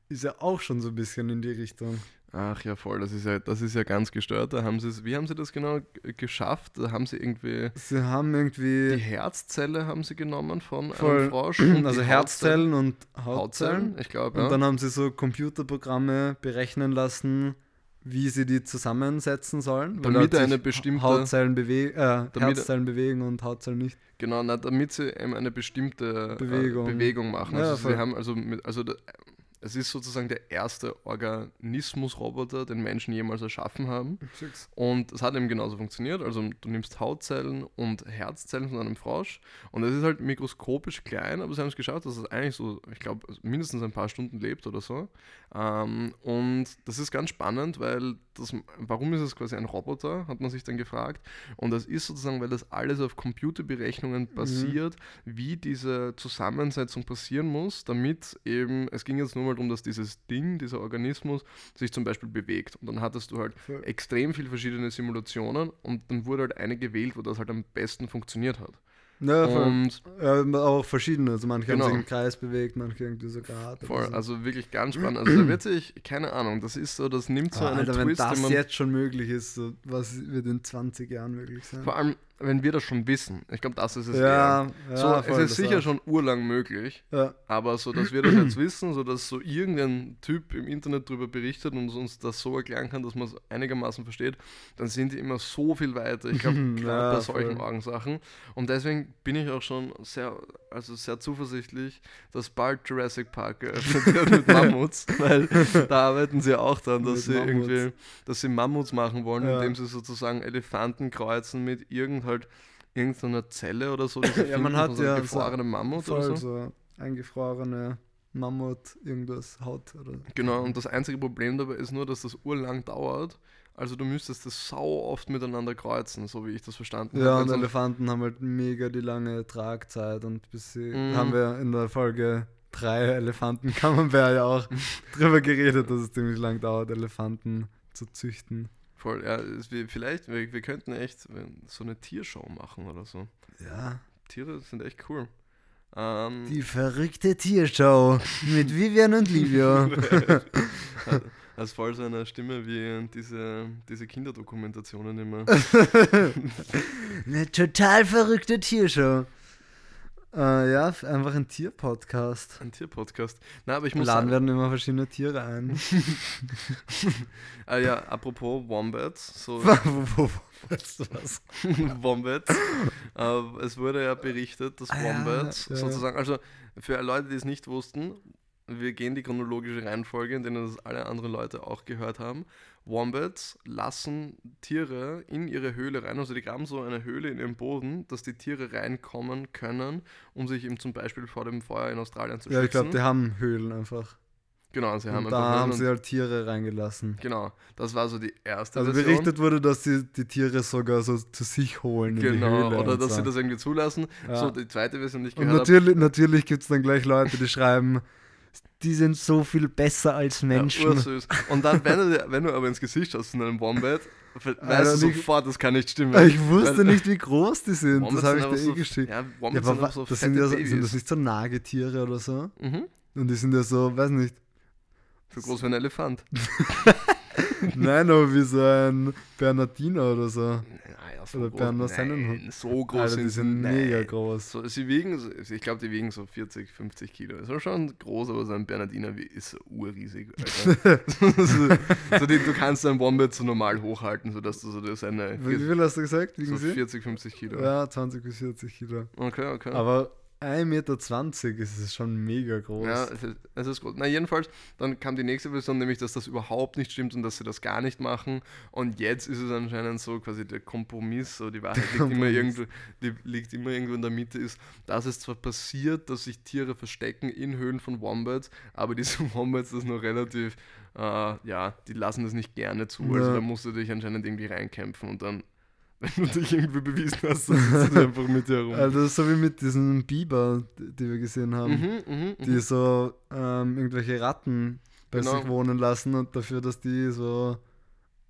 ist ja auch schon so ein bisschen in die Richtung. Ach ja, voll, das ist ja, das ist ja ganz gestört. Da haben sie wie haben sie das genau geschafft? Da haben sie irgendwie Sie haben die irgendwie Herzzelle haben sie genommen von Voll. einem Frosch. und [clears throat] also die Herzzellen und Hautzellen, Hautzellen. ich glaube, Und ja. dann haben sie so Computerprogramme berechnen lassen, wie sie die zusammensetzen sollen. Damit dort eine bestimmte- Hautzellen bewegen, äh, Herzzellen bewegen und Hautzellen nicht. Genau, na, damit sie eben eine bestimmte Bewegung. Äh, Bewegung machen. Ja, Also voll. sie haben also mit, also es ist sozusagen der erste Organismusroboter, den Menschen jemals erschaffen haben. Und es hat eben genauso funktioniert. Also du nimmst Hautzellen und Herzzellen von einem Frosch und es ist halt mikroskopisch klein, aber sie haben es geschafft, dass es eigentlich so, ich glaube, mindestens ein paar Stunden lebt oder so. Ähm, und das ist ganz spannend, weil das, warum ist es quasi ein Roboter, hat man sich dann gefragt. Und das ist sozusagen, weil das alles auf Computerberechnungen basiert, wie diese Zusammensetzung passieren muss, damit eben, es ging jetzt nur mal darum, dass dieses Ding, dieser Organismus sich zum Beispiel bewegt. Und dann hattest du halt extrem viele verschiedene Simulationen und dann wurde halt eine gewählt, wo das halt am besten funktioniert hat. Voll. Und Ja, auch verschiedene. Also manche Genau. haben sich im Kreis bewegt, manche irgendwie so gerade. voll, so. also wirklich ganz spannend. Also da wird sich, keine Ahnung, das ist so, das nimmt so Aber einen Alter, wenn Twist, den das jetzt schon möglich ist, so, was wird in 20 Jahren möglich sein? vor allem, wenn wir das schon wissen. Ich glaube, das ist es eher. ja, ja, So, voll, es ist sicher auch. schon urlang möglich, Ja, aber so, dass wir das jetzt [clears throat] wissen, so dass so irgendein Typ im Internet darüber berichtet und uns das so erklären kann, dass man es einigermaßen versteht, dann sind die immer so viel weiter. Ich glaube, [laughs] Ja, bei solchen voll. Augensachen. Und deswegen bin ich auch schon sehr, also sehr zuversichtlich, dass bald Jurassic Park geöffnet [laughs] wird mit Mammuts, [laughs] weil da arbeiten sie auch dran, dass Mit sie Mammuts. irgendwie, dass sie Mammuts machen wollen, Ja. indem sie sozusagen Elefanten kreuzen mit irgend halt irgendeiner Zelle oder so. [laughs] Ja, man hat so ja so- gefrorenen Mammut oder voll so. so eingefrorene Mammut, irgendwas, Haut oder. Genau, und das einzige Problem dabei ist nur, dass das urlang dauert. Also du müsstest das sau oft miteinander kreuzen, so wie ich das verstanden Ja, habe. und Wenn so- Elefanten haben halt mega die lange Tragzeit und bis sie Mhm. haben wir in der Folge 3 Elefanten Camembert [laughs] ja auch [laughs] drüber geredet, dass es ziemlich lang dauert, Elefanten zu züchten. Voll, ja, wir, vielleicht, wir, wir könnten echt äh, so eine Tiershow machen oder so. Ja. Tiere sind echt cool. Ähm, Die verrückte Tiershow mit Vivian und Livio. [laughs] [laughs] Hast voll so eine Stimme wie diese, diese Kinderdokumentationen immer. [laughs] Eine total verrückte Tiershow. Äh, ja, einfach ein Tierpodcast. Ein Tierpodcast. Na, aber ich muss laden sagen, werden immer verschiedene Tiere ein. [laughs] [laughs] ah, ja, apropos Wombats, so [laughs] wo, wo, wo, weißt du was? Wombats. äh, es wurde ja berichtet, dass Ah, ja, Wombats ja. sozusagen, also für Leute, die es nicht wussten, wir gehen die chronologische Reihenfolge, in denen das alle anderen Leute auch gehört haben. Wombats lassen Tiere in ihre Höhle rein, also die graben so eine Höhle in ihren Boden, dass die Tiere reinkommen können, um sich eben zum Beispiel vor dem Feuer in Australien zu Ja, ich glaube, schützen. die haben Höhlen einfach. genau, sie haben und da haben und- sie halt Tiere reingelassen. Genau, das war so die erste Also Version. berichtet wurde, dass sie die Tiere sogar so zu sich holen in die Genau, oder und dass so. sie das irgendwie zulassen. Ja. So, die zweite Version, die ich Und gehört habe. natürlich, natürlich gibt es dann gleich Leute, die schreiben, die sind so viel besser als Menschen. Ja. Und dann, wenn du, wenn du aber ins Gesicht schaust von einem Wombat, weißt Alter, du sofort, das kann nicht stimmen. ich wusste Weil- nicht, wie groß die sind. Wombats das habe ich dir eh so, geschickt. Ja, Ja, Wombats aber sind so das, sind ja sind das nicht so Nagetiere oder so? mhm. Und die sind ja so, weiß nicht. So groß wie ein Elefant. [laughs] [laughs] Nein, aber wie so ein Bernardiner oder so. Naja, so Oder groß, Berner nein, Sennenhund. so groß Alter, sind die sind mega nein. groß. So, sie wiegen, ich glaube, die wiegen so 40, 50 Kilo. Ist schon groß, aber so ein Bernardiner wie- ist so urriesig. So, [laughs] so die, du kannst einen Wombat so normal hochhalten, sodass du so das eine Wie viel hast du gesagt? Wiegen so sie? 40, 50 Kilo. Ja, 20 bis 40 Kilo. Okay, okay. Aber 1,20 Meter ist es schon mega groß. Ja, es ist, es ist gut. Na, jedenfalls, dann kam die nächste Version, nämlich, dass das überhaupt nicht stimmt und dass sie das gar nicht machen. Und jetzt ist es anscheinend so quasi der Kompromiss, so die Wahrheit liegt immer, irgendwo, die liegt immer irgendwo in der Mitte, ist, dass es zwar passiert, dass sich Tiere verstecken in Höhlen von Wombats, aber diese [laughs] Wombats das noch relativ, äh, ja, die lassen das nicht gerne zu. Also Ja. da musst du dich anscheinend irgendwie reinkämpfen und dann, wenn du dich irgendwie bewiesen hast, dann sitzt du einfach mit dir herum. Also so wie mit diesen Biber, die wir gesehen haben, Mhm, mhm, die mhm. so ähm, irgendwelche Ratten bei Genau. sich wohnen lassen und dafür, dass die so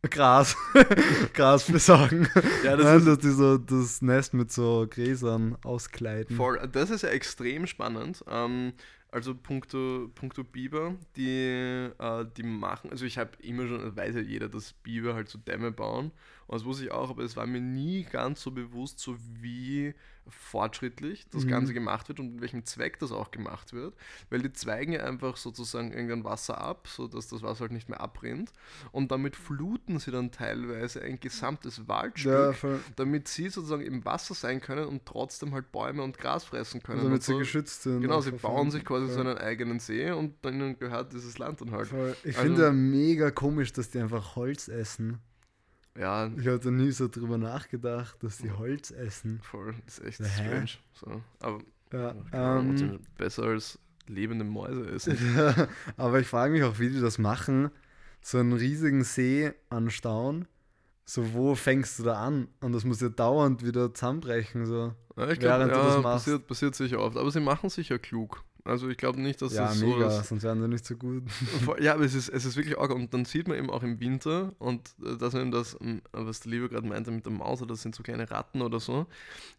Gras, [laughs] Gras besorgen. Ja, das Nein, ist- dass die so das Nest mit so Gräsern auskleiden. Voll, das ist ja extrem spannend. Ähm, also punkto, punkto Biber, die, äh, die machen, also ich habe immer schon, weiß ja jeder, dass Biber halt so Dämme bauen. Und das wusste ich auch, aber es war mir nie ganz so bewusst, so wie fortschrittlich das Mhm. Ganze gemacht wird und mit welchem Zweck das auch gemacht wird. Weil die zweigen ja einfach sozusagen irgendein Wasser ab, sodass das Wasser halt nicht mehr abrinnt. Und damit fluten sie dann teilweise ein gesamtes Waldstück Ja, damit sie sozusagen im Wasser sein können und trotzdem halt Bäume und Gras fressen können. damit und sie so. geschützt sind. Genau, sie bauen sich quasi so voll. einen eigenen See und dann gehört dieses Land dann halt. Voll. Ich Also- finde ja mega komisch, dass die einfach Holz essen. Ja, Ich hatte nie so drüber nachgedacht, dass die Holz essen. voll, ist echt Hä? strange. So. Aber Ja, ähm, besser als lebende Mäuse essen. [laughs] aber ich frage mich auch, wie die das machen. So einen riesigen See anstauen. So, wo fängst du da an? Und das muss ja dauernd wieder zusammenbrechen. So. Ja, ich glaube, das ja, passiert, passiert sicher oft. Aber sie machen sicher klug. Also ich glaube nicht, dass ja, es mega, so... sonst wären sie nicht so gut. [laughs] Ja, aber es ist, es ist wirklich arg. Und dann sieht man eben auch im Winter, und äh, das eben das, ähm, was der Liebe gerade meinte mit der Maus, das sind so kleine Ratten oder so.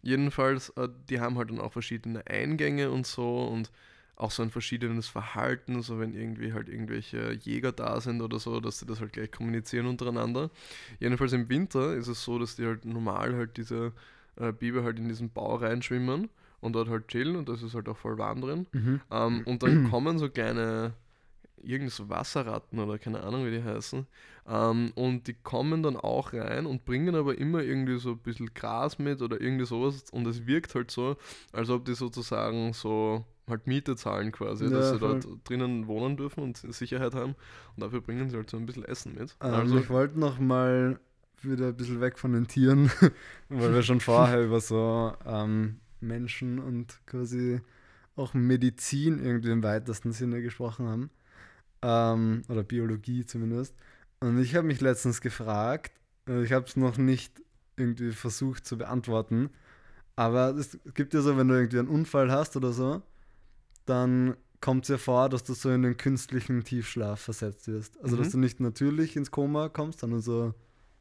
Jedenfalls, äh, die haben halt dann auch verschiedene Eingänge und so und auch so ein verschiedenes Verhalten, so wenn irgendwie halt irgendwelche Jäger da sind oder so, dass sie das halt gleich kommunizieren untereinander. Jedenfalls im Winter ist es so, dass die halt normal halt diese äh, Biber halt in diesen Bau reinschwimmen und dort halt chillen und das ist halt auch voll warm drin. Mhm. Ähm, [clears throat] und dann kommen so kleine, irgend so Wasserratten oder keine Ahnung, wie die heißen. Ähm, und die kommen dann auch rein und bringen aber immer irgendwie so ein bisschen Gras mit oder irgendwie sowas. Und es wirkt halt so, als ob die sozusagen so halt Miete zahlen quasi, Ja, dass sie voll. dort drinnen wohnen dürfen und Sicherheit haben. Und dafür bringen sie halt so ein bisschen Essen mit. Ähm, also, ich wollte noch mal wieder ein bisschen weg von den Tieren, [laughs] weil wir schon vorher [laughs] über so ähm, Menschen und quasi auch Medizin irgendwie im weitesten Sinne gesprochen haben. Ähm, oder Biologie zumindest. Und ich habe mich letztens gefragt, äh, ich habe es noch nicht irgendwie versucht zu beantworten, aber es gibt ja so, wenn du irgendwie einen Unfall hast oder so, dann kommt es ja vor, dass du so in den künstlichen Tiefschlaf versetzt wirst. Also, dass Mhm. du nicht natürlich ins Koma kommst, sondern so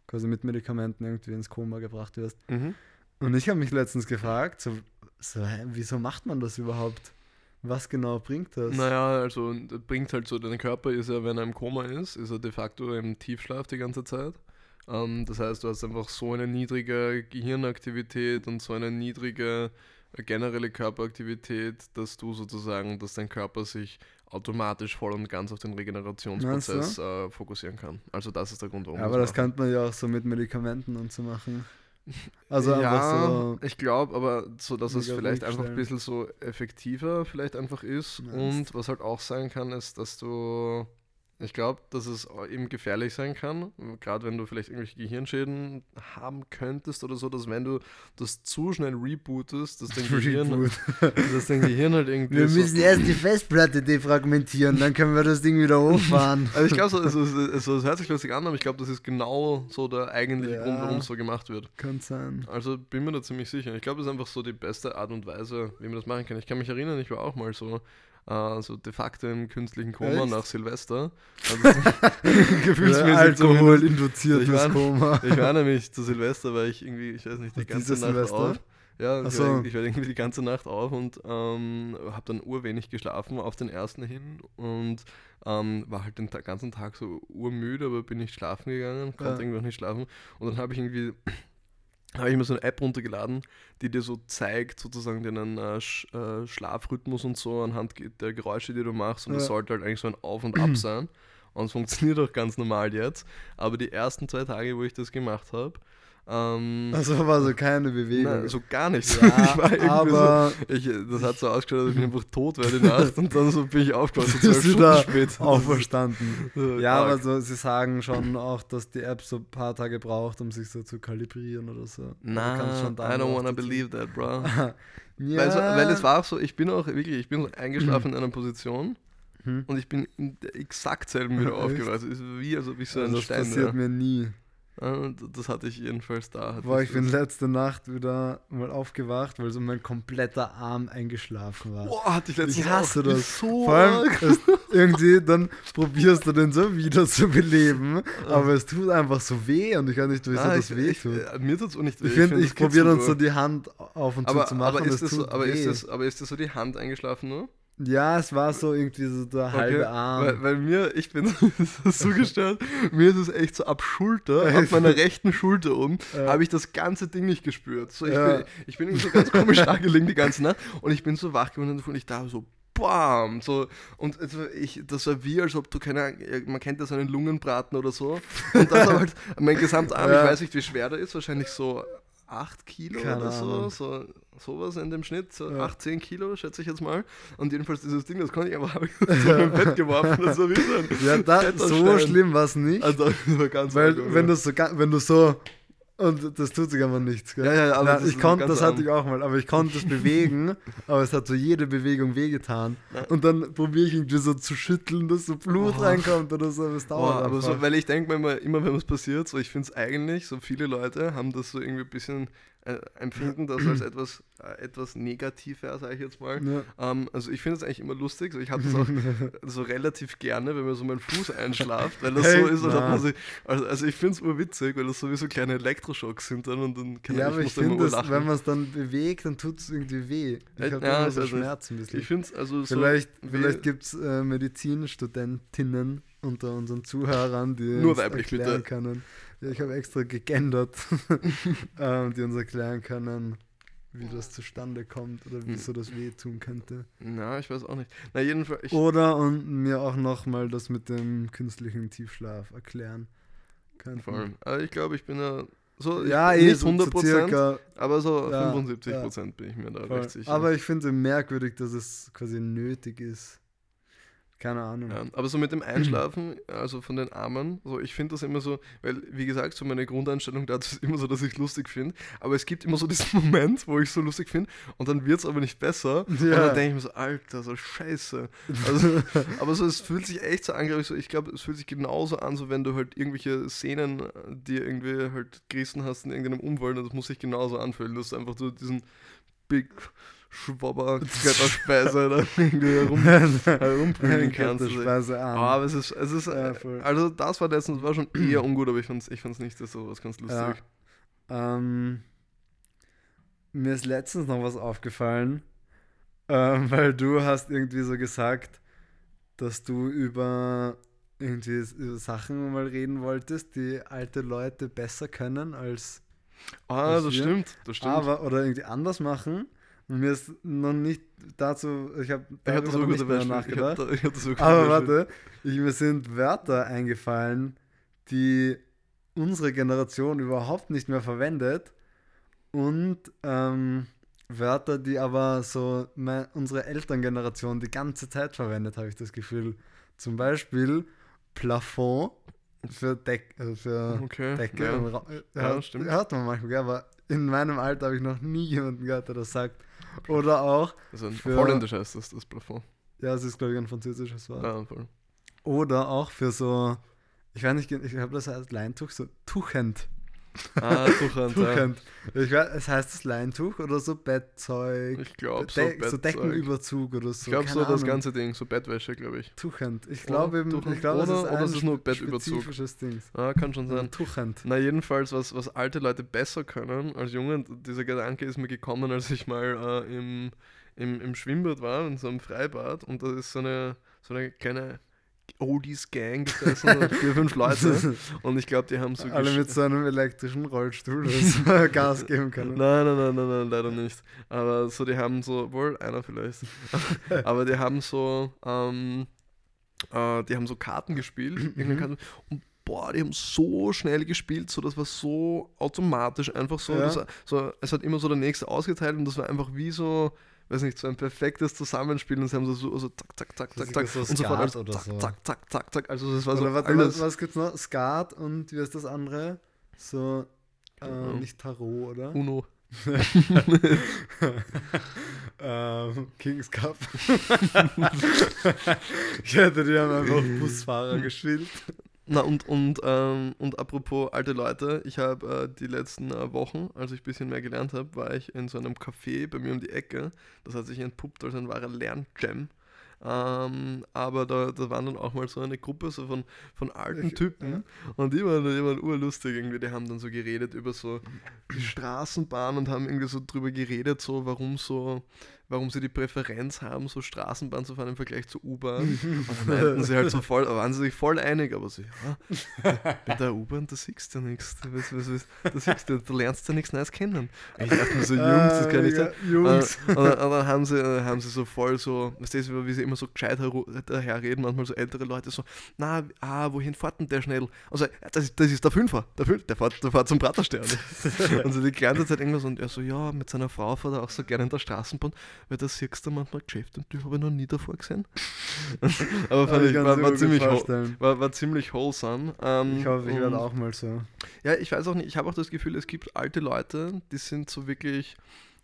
quasi mit Medikamenten irgendwie ins Koma gebracht wirst. mhm. Und ich habe mich letztens gefragt, so, so hä, wieso macht man das überhaupt? Was genau bringt das? Naja, also das bringt halt so, dein Körper ist ja, wenn er im Koma ist, ist er de facto im Tiefschlaf die ganze Zeit. Ähm, das heißt, du hast einfach so eine niedrige Gehirnaktivität und so eine niedrige äh, generelle Körperaktivität, dass du sozusagen, dass dein Körper sich automatisch voll und ganz auf den Regenerationsprozess äh, fokussieren kann. Also das ist der Grund, warum Ja, aber das machen. könnte man ja auch so mit Medikamenten und so machen. Also ja, so. ich glaube, aber so, dass es vielleicht einfach ein bisschen so effektiver vielleicht einfach ist. Meinst? Und was halt auch sein kann, ist, dass du, ich glaube, dass es eben gefährlich sein kann, gerade wenn du vielleicht irgendwelche Gehirnschäden haben könntest oder so, dass wenn du das zu schnell rebootest, dass dein [laughs] Gehirn, Reboot. dass dein Gehirn halt irgendwie Wir so, müssen erst die Festplatte defragmentieren, dann können wir das Ding wieder hochfahren. [laughs] also ich glaube, so, also, also, es hört sich lustig an, aber ich glaube, das ist genau so der eigentliche Ja. Grund, warum es so gemacht wird. Kann sein. Also bin mir da ziemlich sicher. Ich glaube, das ist einfach so die beste Art und Weise, wie man das machen kann. Ich kann mich erinnern, ich war auch mal so, äh, so de facto im künstlichen Koma Echt? nach Silvester. Also, [laughs] gefühlsmäßig Alkohol zumindest. induziertes Ich war- Koma. Ich war nämlich zu Silvester, weil ich irgendwie, ich weiß nicht, die Was, ganze Nacht Silvester? auf. Ja, ich, so. war, ich war irgendwie die ganze Nacht auf und ähm, habe dann urwenig geschlafen auf den ersten hin und ähm, war halt den ganzen Tag so urmüde, aber bin nicht schlafen gegangen, konnte Ja. irgendwie auch nicht schlafen. Und dann habe ich irgendwie habe ich mir so eine App runtergeladen, die dir so zeigt, sozusagen deinen äh, Sch äh, Schlafrhythmus und so anhand der Geräusche, die du machst. Und das Ja. sollte halt eigentlich so ein Auf und Ab [clears throat] sein. Und es funktioniert auch ganz normal jetzt. Aber die ersten zwei Tage, wo ich das gemacht habe, ähm, Also war so keine Bewegung. nein, so gar nichts. ja, [laughs] aber so, ich, das hat so ausgeschaut, als ob ich einfach tot wäre die Nacht. Und dann so bin ich aufgewacht, so [laughs] zwölf Stunden später. [laughs] auferstanden. So Ja, aber arg. so, sie sagen schon auch, dass die App so ein paar Tage braucht, um sich so zu kalibrieren oder so. Na, schon I don't wanna believe that, bro. ja. Weil, so, weil es war auch so, ich bin auch wirklich, ich bin so eingeschlafen [clears throat] in einer Position Hm. und ich bin in der exakt selben wieder aufgewacht. Es ist wie, als ob ich so Also ein das Stein passiert wäre. mir nie. Und das hatte ich jedenfalls da. Boah, ich bin letzte Nacht wieder mal aufgewacht, weil so mein kompletter Arm eingeschlafen war. Boah, hatte ich letztens ich hasse das. So Vor allem, es, irgendwie, dann probierst du den so wieder zu beleben, aber es tut einfach so weh und ich kann nicht, wieso Ah, das ich, weh ich, tut. äh, mir tut's auch nicht weh. Ich finde, find, ich kitzelt probiere dann so die Hand auf und aber, zu zu machen aber, ist es das tut so, aber, ist das, aber ist das so die Hand eingeschlafen nur? Ja, es war so irgendwie so der halbe Okay, Arm. Weil, weil mir, ich bin [laughs] so gestört, mir ist es echt so ab Schulter, ab [laughs] meiner rechten Schulter oben, Ja. habe ich das ganze Ding nicht gespürt. So, ich, Ja. bin, ich bin irgendwie so ganz komisch da gelegen die ganze Nacht und ich bin so wach geworden und ich da so BAM! So, und also ich, das war wie, als ob du keine, man kennt ja so einen Lungenbraten oder so. Und das war halt [laughs] mein Gesamtarm, Ja. ich weiß nicht, wie schwer der ist, wahrscheinlich so 8 Kilo Keine oder so, sowas in dem Schnitt, so Ja. 8, 10 Kilo, schätze ich jetzt mal. Und jedenfalls dieses Ding, das konnte ich einfach, habe [laughs] [laughs] ich so mein Bett geworfen, das war wie so ein ja, da, so schlimm war es nicht, Also, ganz weil arg, wenn du so, wenn du so und das tut sich einfach nichts. Gell? Ja, ja, aber Na, ich konnte, das hatte ich auch mal, aber ich konnte es bewegen, [laughs] aber es hat so jede Bewegung wehgetan. Und dann probiere ich irgendwie so zu schütteln, dass so Blut Oh. reinkommt oder so, aber es Oh, dauert aber so, weil ich denke mir immer, immer wenn was passiert, so ich finde es eigentlich, so viele Leute haben das so irgendwie ein bisschen äh, empfinden das als etwas, äh, etwas negativer, sage ich jetzt mal. Ja. Ähm, also ich finde es eigentlich immer lustig. So, ich habe das auch so relativ gerne, wenn mir so mein Fuß einschlaft, weil das Hey, so ist, also, also ich finde es urwitzig, weil das sowieso kleine Elektroschocks sind dann und dann kann Ja, ich, aber ich immer finde, urlachen. wenn man es dann bewegt, dann tut es irgendwie weh. Ich Äh, habe ja, immer so also Schmerzen ein bisschen. Ich finde also so. vielleicht wie- vielleicht gibt es äh, Medizinstudentinnen unter unseren Zuhörern, die Nur weiblich, erklären bitte. können. Ja, ich habe extra gegendert, [laughs] ähm, die uns erklären können, wie das zustande kommt oder Hm. wieso das wehtun könnte. Na, ich weiß auch nicht. Na, jedenfalls. Oder und mir auch nochmal das mit dem künstlichen Tiefschlaf erklären könnten. voll. Aber ich glaube, ich bin ja so. Ja, ich, eh, nicht so, 100 so Prozent, circa. aber so Ja, 75 ja. Prozent bin ich mir da recht sicher. Aber ich finde es merkwürdig, dass es quasi nötig ist. Keine Ahnung. Ja, aber so mit dem Einschlafen, also von den Armen, so ich finde das immer so, weil wie gesagt, so meine Grundeinstellung dazu ist immer so, dass ich lustig finde, aber es gibt immer so diesen [laughs] Moment, wo ich so lustig finde und dann wird es aber nicht besser und Ja. dann denke ich mir so, Alter, so scheiße. Also, [laughs] aber so, es fühlt sich echt so an, so, ich glaube, es fühlt sich genauso an, so wenn du halt irgendwelche Szenen, äh, die irgendwie halt gerissen hast in irgendeinem und das muss sich genauso anfühlen, dass du einfach so diesen Big Schwabber Götterspeise da [laughs] irgendwie herum, [laughs] herumprügeln kannst. Also, Speise Ah, an. aber es ist, es ist, Ja, äh, also das war letztens, war schon [clears throat] eher ungut, aber ich fand's, ich fand's nicht so was ganz lustig. Ähm, mir ist letztens noch was aufgefallen, ähm, [laughs] weil du hast irgendwie so gesagt, dass du über irgendwie über Sachen mal reden wolltest, die alte Leute besser können als Ah, das stimmt, das stimmt. aber oder irgendwie anders machen. Mir ist noch nicht dazu, ich habe ich hab noch nicht mehr Beispiel. Ich hab, nachgedacht. ich hab Aber warte, ich, mir sind Wörter eingefallen, die unsere Generation überhaupt nicht mehr verwendet und ähm, Wörter, die aber so me- unsere Elterngeneration die ganze Zeit verwendet, habe ich das Gefühl. Zum Beispiel Plafond für, Deck, also für Okay. Decke. ja. äh, Ja, hört, stimmt. hört man manchmal, aber in meinem Alter habe ich noch nie jemanden gehört, der das sagt. Oder auch, Also ein für- Holländisch heißt das, das Plafond. ja, es ist glaube ich ein französisches Wort. Ja, voll. Oder auch für so, ich weiß nicht, ich habe das als Leintuch, so Tuchend. Ah, Tuchhand, ja. Tuchend. Ich weiß, es heißt das Leintuch oder so Bettzeug, Ich glaube so, De so Bettzeug. Deckenüberzug oder so. Ich glaube so keine das Ahnung. ganze Ding, so Bettwäsche, glaube ich. Tuchend. Ich glaube eben, Tuchend. ich glaube, es Oder- ist oder ein ist nur Bettüberzug. Ding. Ah, kann schon sein. Tuchend. Na, jedenfalls, was, was alte Leute besser können als Junge, dieser Gedanke ist mir gekommen, als ich mal äh, im, im, im Schwimmbad war, in so einem Freibad, und da ist so eine, so eine kleine Oldies-Gang gesessen, so vier, fünf Leute, [laughs] und ich glaube, die haben so Alle mit so einem elektrischen Rollstuhl, das Gas geben können. [laughs] Nein, nein, nein, nein, nein, leider nicht. Aber so, die haben so, wohl einer vielleicht, [laughs] aber die haben so, ähm, äh, die haben so Karten gespielt. [clears throat] Karten, und boah, die haben so schnell gespielt, so das war so automatisch, einfach so, Ja. das, so es hat immer so der nächste ausgeteilt und das war einfach wie so, weiß nicht, so ein perfektes Zusammenspiel und sie haben so, so, so zack, zack, zack, zack, zack so und sofort alles oder zack, so. zack, zack, zack, zack, also das war so Oder warte, alles, was, was gibt's noch? Skat und wie ist das andere? So, äh, Ahnung. nicht Tarot, oder? Uno. [laughs] [laughs] ähm, Kings Cup. [laughs] ich hätte die haben einfach Busfahrer gespielt. Na und, und, ähm, und apropos alte Leute, ich habe äh, die letzten äh, Wochen, als ich ein bisschen mehr gelernt habe, war ich in so einem Café bei mir um die Ecke. Das hat sich entpuppt als ein wahrer Lernjam. Ähm, aber da, da waren dann auch mal so eine Gruppe so von, von alten Typen ja. und die waren, die waren urlustig irgendwie. Die haben dann so geredet über so die Straßenbahn und haben irgendwie so drüber geredet, so warum so, warum sie die Präferenz haben, so Straßenbahn zu fahren im Vergleich zu U-Bahn. Und dann meinten sie halt so voll, da waren sie sich voll einig, aber so, ja, bei der U-Bahn, da siehst du nichts. Da siehst du, du lernst ja nichts Neues kennen. Ich dachte mir so, Jungs, das kann nicht sein. Jungs. Und, dann, und dann haben sie, haben sie so voll so, weißt du, wie sie immer so gescheit daherreden, manchmal so ältere Leute so, na, ah, wohin fährt denn der schnell? Also, das, ist- das ist der Fünfer, der, Fünf, der, fährt, der fährt zum Praterstern. [laughs] und so die ganze Zeit irgendwas und er so, ja, mit seiner Frau fährt er auch so gerne in der Straßenbahn, weil da siehst du manchmal Geschäfte und die habe ich noch nie davor gesehen. [laughs] [laughs] Aber fand ich, war, war, ziemlich war, war ziemlich wholesome. Ähm, Ich hoffe, ich werde auch mal so. ja, ich weiß auch nicht, ich habe auch das Gefühl, es gibt alte Leute, die sind so wirklich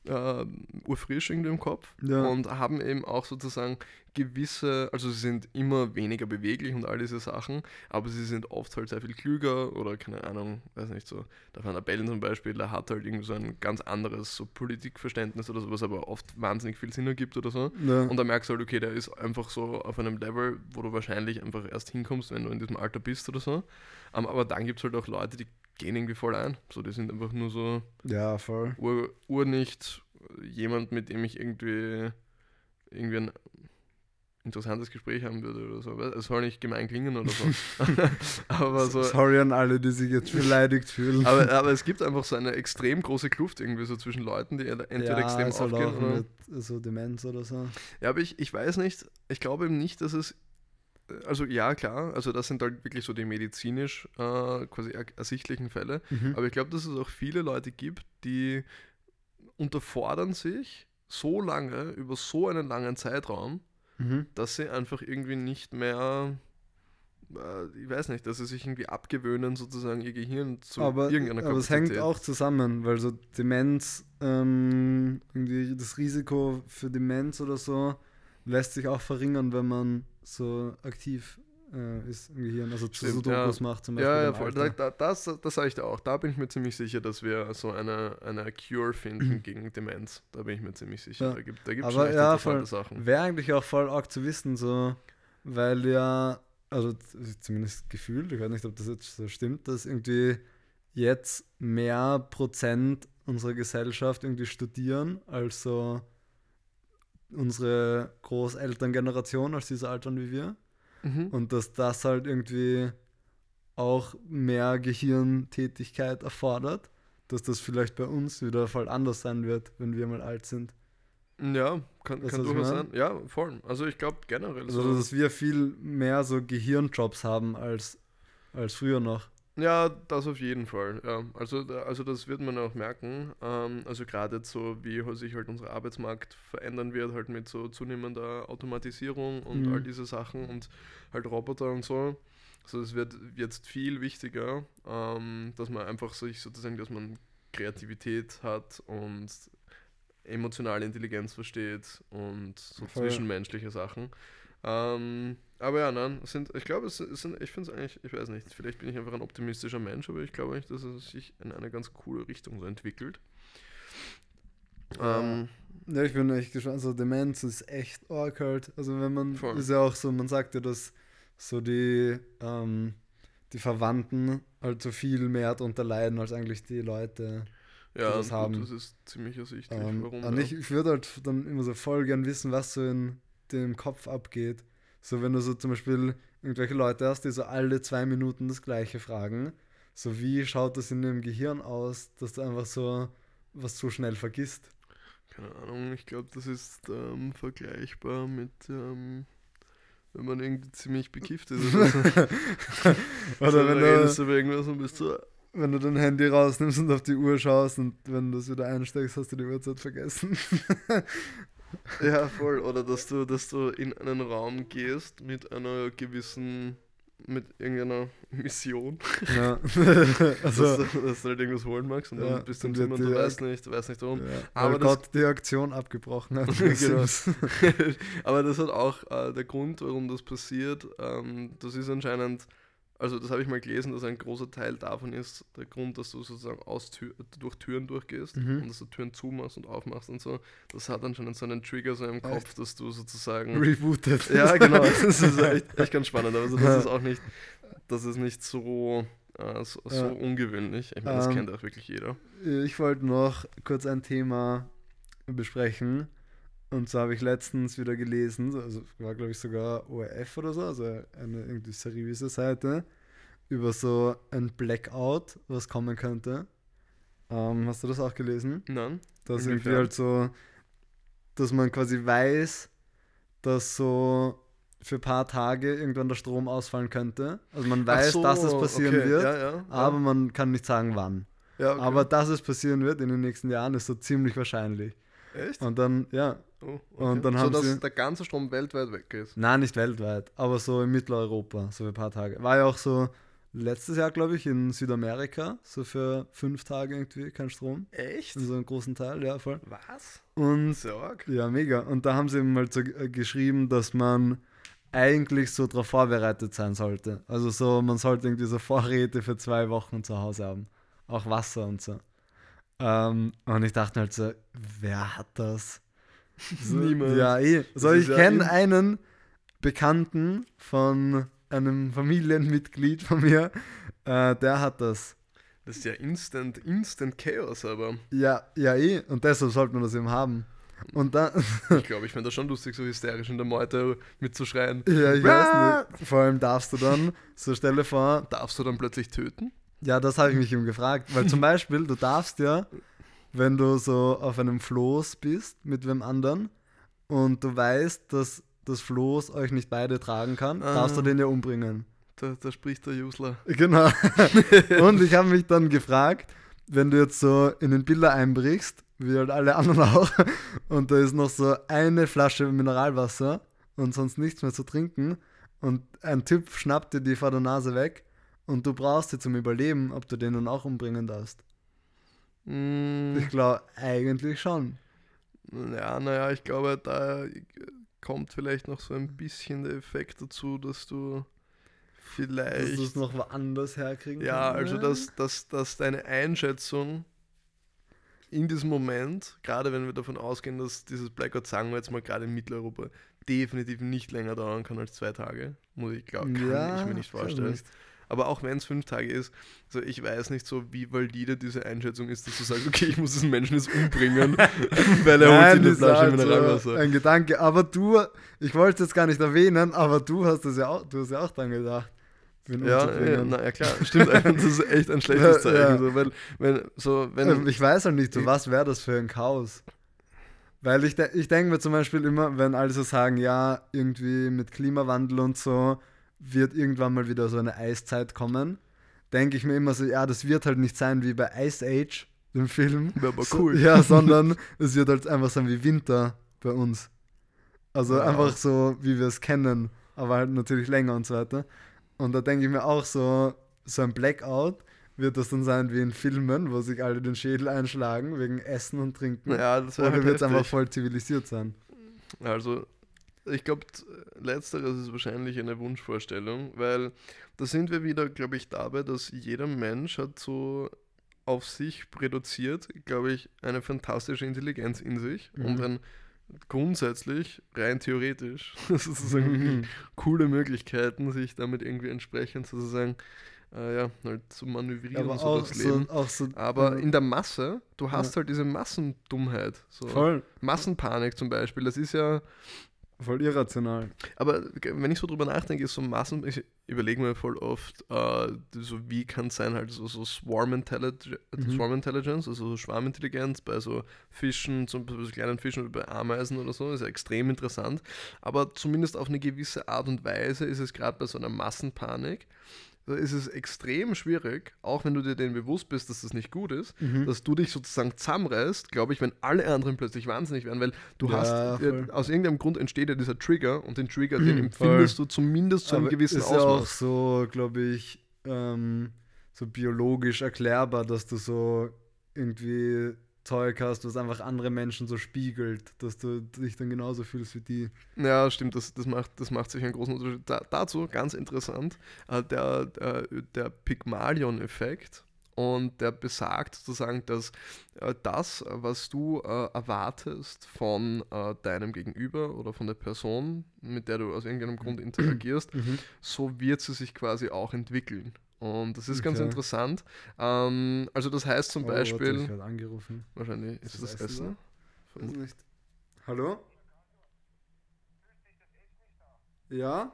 äh, urfrisch irgendwie im Kopf Ja. und haben eben auch sozusagen gewisse, also sie sind immer weniger beweglich und all diese Sachen, aber sie sind oft halt sehr viel klüger oder keine Ahnung, weiß nicht so, der Van der Bellen zum Beispiel, der hat halt irgendwie so ein ganz anderes so Politikverständnis oder so, was aber oft wahnsinnig viel Sinn ergibt oder so. Ja. Und da merkst du halt, okay, der ist einfach so auf einem Level, wo du wahrscheinlich einfach erst hinkommst, wenn du in diesem Alter bist oder so. Ähm, aber dann gibt es halt auch Leute, die gehen irgendwie voll ein. So, die sind einfach nur so ja, voll. ur, nicht jemand, mit dem ich irgendwie, irgendwie ein interessantes Gespräch haben würde oder so. Es soll nicht gemein klingen oder so. [laughs] aber so. Sorry an alle, die sich jetzt beleidigt fühlen. Aber, [laughs] aber es gibt einfach so eine extrem große Kluft irgendwie so zwischen Leuten, die entweder extrem ist halt aufgehen oder. mit so Demenz oder so. Ja, aber ich, ich weiß nicht, ich glaube eben nicht, dass es. Also ja, klar, also das sind halt wirklich so die medizinisch äh, quasi er ersichtlichen Fälle. Mhm. Aber ich glaube, dass es auch viele Leute gibt, die unterfordern sich so lange, über so einen langen Zeitraum, Mhm. dass sie einfach irgendwie nicht mehr, äh, ich weiß nicht, dass sie sich irgendwie abgewöhnen, sozusagen ihr Gehirn zu aber, irgendeiner aber es hängt Kapazität. auch zusammen, weil so Demenz, ähm, irgendwie das Risiko für Demenz oder so lässt sich auch verringern, wenn man so aktiv äh, ist im Gehirn, also zu Stimmt, Sudokus ja. macht zum Beispiel. Ja, ja, voll. Da, das, das sage ich dir auch. Da bin ich mir ziemlich sicher, dass wir so eine, eine Cure finden [clears throat] gegen Demenz. Da bin ich mir ziemlich sicher. Ja. Da gibt es da Aber echt ja, voll. Sachen. Wäre eigentlich auch voll arg zu wissen, so, weil ja, also zumindest gefühlt, ich weiß nicht, ob das jetzt so stimmt, dass irgendwie jetzt mehr Prozent unserer Gesellschaft irgendwie studieren, als so unsere Großelterngeneration, als diese Altern wie wir. Mhm. Und dass das halt irgendwie auch mehr Gehirntätigkeit erfordert, dass das vielleicht bei uns wieder voll anders sein wird, wenn wir mal alt sind. Ja, kann, Weißt kann durchaus sein. Ja, voll. Also ich glaube generell. Also, so, dass wir viel mehr so Gehirnjobs haben als, als früher noch. Ja, das auf jeden Fall. Ja. Also, also das wird man auch merken. Ähm, also gerade jetzt so, wie sich halt unser Arbeitsmarkt verändern wird, halt mit so zunehmender Automatisierung und Mhm. all diese Sachen und halt Roboter und so. Also es wird jetzt viel wichtiger, ähm, dass man einfach sich sozusagen, dass man Kreativität hat und emotionale Intelligenz versteht und so Voll. zwischenmenschliche Sachen. Ähm, aber ja, nein, sind, ich glaube, es sind, ich finde es eigentlich, ich weiß nicht, vielleicht bin ich einfach ein optimistischer Mensch, aber ich glaube nicht, dass es sich in eine ganz coole Richtung so entwickelt. Ja. Ähm, Ja, ich bin echt gespannt. Also Demenz ist echt arg halt. Also wenn man, Voll. ist ja auch so, man sagt ja, dass so die, ähm, die Verwandten halt so viel mehr darunter leiden als eigentlich die Leute. ja, das gut, haben. das ist ziemlich ersichtlich. Ähm, warum? und ja. ich, ich würde halt dann immer so voll gern wissen, was so in dem Kopf abgeht. So wenn du so zum Beispiel irgendwelche Leute hast, die so alle zwei Minuten das gleiche fragen. So wie schaut das in dem Gehirn aus, dass du einfach so was so schnell vergisst. Keine Ahnung, ich glaube, das ist ähm, vergleichbar mit, ähm, wenn man irgendwie ziemlich bekifft ist. Oder, so. [laughs] [laughs] Oder so, wenn redest du über irgendwas und bist so, wenn du dein Handy rausnimmst und auf die Uhr schaust und wenn du es wieder einsteckst, hast du die Uhrzeit vergessen. [laughs] Ja, voll. Oder dass du, dass du in einen Raum gehst mit einer gewissen, mit irgendeiner Mission, ja. [laughs] [laughs] dass, also, du, dass du halt irgendwas holen magst und Ja, dann bist du im Zimmer und du weißt nicht, du weißt nicht warum. ja, Aber Gott die Aktion abgebrochen hat. [laughs] Genau. Aber das hat auch äh, der Grund, warum das passiert. Ähm, das ist anscheinend, also das habe ich mal gelesen, dass ein großer Teil davon ist, der Grund, dass du sozusagen aus Tür, durch Türen durchgehst Mhm. und dass du Türen zumachst und aufmachst und so. Das hat anscheinend so einen Trigger so im Echt? Kopf, dass du sozusagen Rebooted. [laughs] Ja, genau. [laughs] Das ist echt, echt ganz spannend. Also das ist auch nicht, das ist nicht so, äh, so, so Ja. ungewöhnlich. Ich meine, das Ähm, kennt auch wirklich jeder. Ich wollte noch kurz ein Thema besprechen. Und zwar habe ich letztens wieder gelesen, also war glaube ich sogar ORF oder so, also eine irgendwie seriöse Seite, über so ein Blackout, was kommen könnte. Ähm, hast du das auch gelesen? Nein? Dass irgendwie halt so, dass man quasi weiß, dass so für ein paar Tage irgendwann der Strom ausfallen könnte. Also man weiß, so, dass es passieren okay. wird, Ja, ja, aber man kann nicht sagen, wann. ja, okay. Aber dass es passieren wird in den nächsten Jahren, ist so ziemlich wahrscheinlich. Echt? Und dann, ja, Oh, und dann so, haben dass sie- der ganze Strom weltweit weg ist. nein, nicht weltweit, aber so in Mitteleuropa, so für ein paar Tage. War ja auch so letztes Jahr, glaube ich, in Südamerika, so für fünf Tage irgendwie kein Strom. Echt? In so einem großen Teil, ja, voll. Was? Und Sorg. ja, mega. Und da haben sie eben mal so äh, geschrieben, dass man eigentlich so darauf vorbereitet sein sollte. Also so, man sollte irgendwie so Vorräte für zwei Wochen zu Hause haben. Auch Wasser und so. Ähm, und ich dachte halt so, wer hat das? So, Niemand. Ja, eh. So, ich ja kenne in- einen Bekannten von einem Familienmitglied von mir, äh, der hat das. Das ist ja instant, instant Chaos, aber Ja, ja, eh. Und deshalb sollte man das eben haben. Und dann, [laughs] ich glaube, ich finde das schon lustig, so hysterisch in der Meute mitzuschreien. ja, ich weiß nicht. Vor allem darfst du dann, so stelle vor, Darfst du dann plötzlich töten? ja, das habe ich mich eben gefragt. Weil zum Beispiel, du darfst ja, wenn du so auf einem Floß bist mit wem anderen und du weißt, dass das Floß euch nicht beide tragen kann, Ah. darfst du den ja umbringen. Da, da spricht der Jusler. Genau. [laughs] Und ich habe mich dann gefragt, wenn du jetzt so in den Biller einbrichst, wie halt alle anderen auch, [laughs] und da ist noch so eine Flasche Mineralwasser und sonst nichts mehr zu trinken und ein Typ schnappt dir die vor der Nase weg und du brauchst sie zum Überleben, ob du den dann auch umbringen darfst. Mm, Ich glaube eigentlich schon. ja, naja, ich glaube, da kommt vielleicht noch so ein bisschen der Effekt dazu, dass du Dass du es vielleicht. noch woanders herkriegen Ja, kannst. also Ne? dass, dass, dass deine Einschätzung in diesem Moment, gerade wenn wir davon ausgehen, dass dieses Blackout, sagen wir jetzt mal gerade in Mitteleuropa, definitiv nicht länger dauern kann als zwei Tage, muss ich glauben, kann ja, ich mir nicht kann vorstellen. nicht. Aber auch wenn es fünf Tage ist, so ich weiß nicht so, wie valide diese Einschätzung ist, dass du sagst, okay, ich muss diesen Menschen jetzt umbringen, [laughs] weil er holt Nein, sich eine Flasche Mineralwasser. ein Gedanke. Aber du, ich wollte es jetzt gar nicht erwähnen, aber du hast es ja auch, du hast ja auch dran gedacht. Ja, ja, na, ja klar, stimmt. Das ist echt ein schlechtes Zeichen. ja. So, weil, wenn, so, wenn, Ähm, ich weiß halt nicht, so was wäre das für ein Chaos? Weil ich, de ich denke mir zum Beispiel immer, wenn alle so sagen, ja, irgendwie mit Klimawandel und so wird irgendwann mal wieder so eine Eiszeit kommen, denke ich mir immer so, ja, das wird halt nicht sein wie bei Ice Age, dem Film. Wäre aber cool. Ja, [laughs] sondern es wird halt einfach sein wie Winter bei uns. Also Ja. einfach so, wie wir es kennen, aber halt natürlich länger und so weiter. Und da denke ich mir auch so, so ein Blackout wird das dann sein wie in Filmen, wo sich alle den Schädel einschlagen wegen Essen und Trinken. ja, das Oder halt wird es einfach voll zivilisiert sein? Also, ich glaube, letzteres ist wahrscheinlich eine Wunschvorstellung, weil da sind wir wieder, glaube ich, dabei, dass jeder Mensch hat so auf sich reduziert, glaube ich, eine fantastische Intelligenz in sich Mhm. und ein grundsätzlich, rein theoretisch, [laughs] sozusagen coole Möglichkeiten, sich damit irgendwie entsprechend sozusagen äh, ja, halt zu manövrieren, aber so auch das so, Leben. auch so. Aber äh, in der Masse, du hast halt diese Massendummheit. So. voll, Massenpanik zum Beispiel, das ist ja, voll irrational. aber wenn ich so drüber nachdenke, ist so Massen, ich überlege mir voll oft, äh, so wie kann es sein, halt so, so Swarm, Intellig Mhm. Swarm Intelligence, also so Schwarmintelligenz bei so Fischen, zum Beispiel so kleinen Fischen oder bei Ameisen oder so, ist ja extrem interessant. Aber zumindest auf eine gewisse Art und Weise ist es gerade bei so einer Massenpanik, ist es extrem schwierig, auch wenn du dir den bewusst bist, dass das nicht gut ist, Mhm. dass du dich sozusagen zusammenreißt, glaube ich, wenn alle anderen plötzlich wahnsinnig werden, weil du Ja, hast, äh, voll. aus irgendeinem Grund entsteht ja dieser Trigger und den Trigger, den Mhm, empfindest du zumindest zu einem Aber gewissen ist ja auch Ausmaß. so, glaube ich, ähm, so biologisch erklärbar, dass du so irgendwie Zeug hast, was einfach andere Menschen so spiegelt, dass du dich dann genauso fühlst wie die. Ja, stimmt, das, das, macht, das macht sich einen großen Unterschied. Da, dazu, ganz interessant, äh, der, der, der Pygmalion-Effekt. Und der besagt sozusagen, dass äh, das, was du äh, erwartest von deinem Gegenüber oder von der Person, mit der du aus irgendeinem Grund [clears throat] interagierst, so wird sie sich quasi auch entwickeln. Und das ist ganz Okay. interessant. Ähm, also das heißt zum Oh, warte, Beispiel, ich werde angerufen. wahrscheinlich ist Ist das das Essen. Essen Weiß nicht. Hallo? Ja?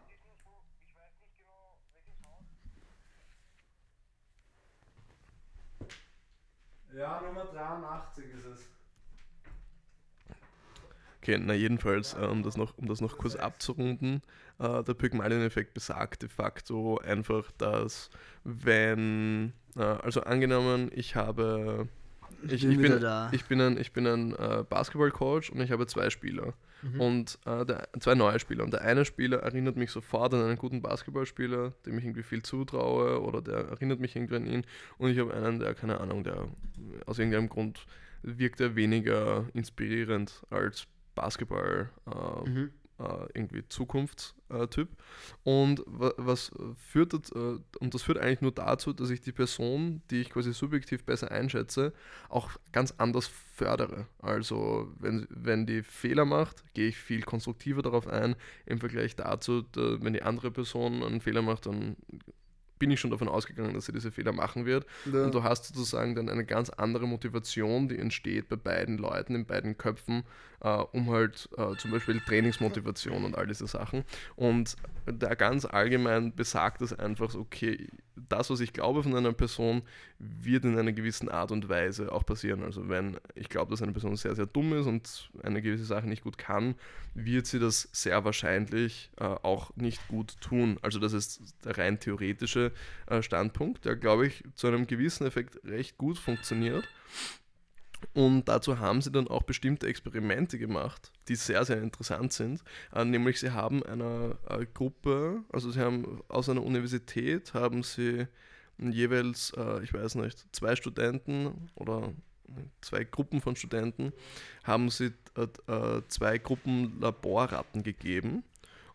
Ja, Nummer 83 ist es. Okay, na jedenfalls, äh, um, das noch, um das noch kurz abzurunden, äh, der Pygmalion-Effekt besagt de facto einfach, dass wenn, äh, also angenommen, ich habe ich, bin ich, bin, da. ich bin ein, ich bin ein äh, Basketball-Coach und ich habe zwei Spieler. Und äh, der, zwei neue Spieler. Und der eine Spieler erinnert mich sofort an einen guten Basketballspieler, dem ich irgendwie viel zutraue oder der erinnert mich irgendwie an ihn. Und ich habe einen, der, keine Ahnung, der aus irgendeinem Grund wirkt er weniger inspirierend als Basketball. Äh, Mhm. äh, irgendwie Zukunftstyp. Und wa- was führt das, äh, und das führt eigentlich nur dazu, dass ich die Person, die ich quasi subjektiv besser einschätze, auch ganz anders fördere. Also wenn, wenn die Fehler macht, gehe ich viel konstruktiver darauf ein, im Vergleich dazu, da, wenn die andere Person einen Fehler macht, dann bin ich schon davon ausgegangen, dass sie diese Fehler machen wird. Ja. Und du hast sozusagen dann eine ganz andere Motivation, die entsteht bei beiden Leuten, in beiden Köpfen, äh, um halt äh, zum Beispiel Trainingsmotivation und all diese Sachen. Und da ganz allgemein besagt es einfach okay, das, was ich glaube von einer Person, wird in einer gewissen Art und Weise auch passieren. Also wenn ich glaube, dass eine Person sehr, sehr dumm ist und eine gewisse Sache nicht gut kann, wird sie das sehr wahrscheinlich äh, auch nicht gut tun. Also das ist der rein theoretische äh, Standpunkt, der, glaube ich, zu einem gewissen Effekt recht gut funktioniert. Und dazu haben sie dann auch bestimmte Experimente gemacht, die sehr, sehr interessant sind. Äh, nämlich sie haben einer äh, Gruppe, also sie haben aus einer Universität, haben sie jeweils, äh, ich weiß nicht, zwei Studenten oder zwei Gruppen von Studenten, haben sie zwei Gruppen Laborratten gegeben.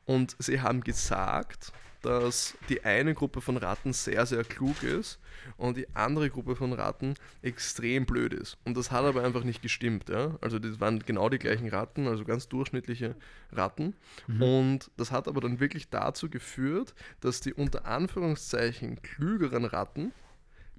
Und sie haben gesagt, dass die eine Gruppe von Ratten sehr, sehr klug ist und die andere Gruppe von Ratten extrem blöd ist. Und das hat aber einfach nicht gestimmt. Ja? Also das waren genau die gleichen Ratten, also ganz durchschnittliche Ratten. Und das hat aber dann wirklich dazu geführt, dass die unter Anführungszeichen klügeren Ratten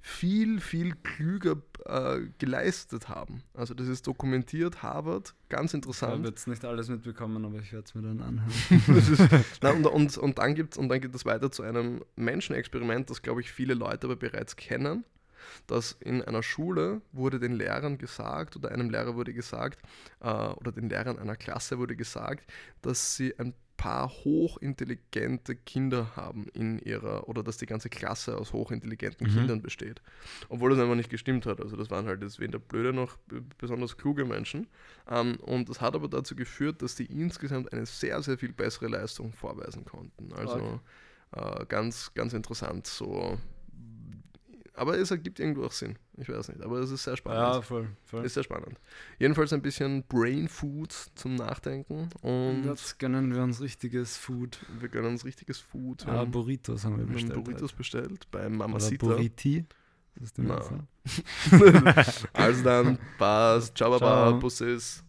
viel, viel klüger äh, geleistet haben. Also das ist dokumentiert, Harvard, ganz Ich habe interessant. jetzt nicht alles mitbekommen, aber ich werde es mir dann anhören. [laughs] Na, und, und, und, dann gibt's, und dann geht es weiter zu einem Menschenexperiment, das, glaube ich, viele Leute aber bereits kennen. Dass in einer Schule wurde den Lehrern gesagt, oder einem Lehrer wurde gesagt, äh, oder den Lehrern einer Klasse wurde gesagt, dass sie ein paar hochintelligente Kinder haben in ihrer, oder dass die ganze Klasse aus hochintelligenten Mhm. Kindern besteht. Obwohl das einfach nicht gestimmt hat. Also das waren halt jetzt weder blöde noch besonders kluge Menschen. Ähm, und das hat aber dazu geführt, dass die insgesamt eine sehr, sehr viel bessere Leistung vorweisen konnten. Also äh, ganz, ganz interessant so. Aber es ergibt irgendwo auch Sinn. Ich weiß nicht. Aber es ist sehr ja, spannend. voll. voll. Ist sehr spannend. Jedenfalls ein bisschen Brain Food zum Nachdenken. Und jetzt gönnen wir uns richtiges Food. wir gönnen uns richtiges Food. Ah, haben, Burritos haben wir wir haben bestellt. Burritos bestellt bei. Mamacita. Oder Burriti. Das ist die. Mehrzahl. [laughs] also dann, passt. Ciao, Baba, Ciao. Bussis.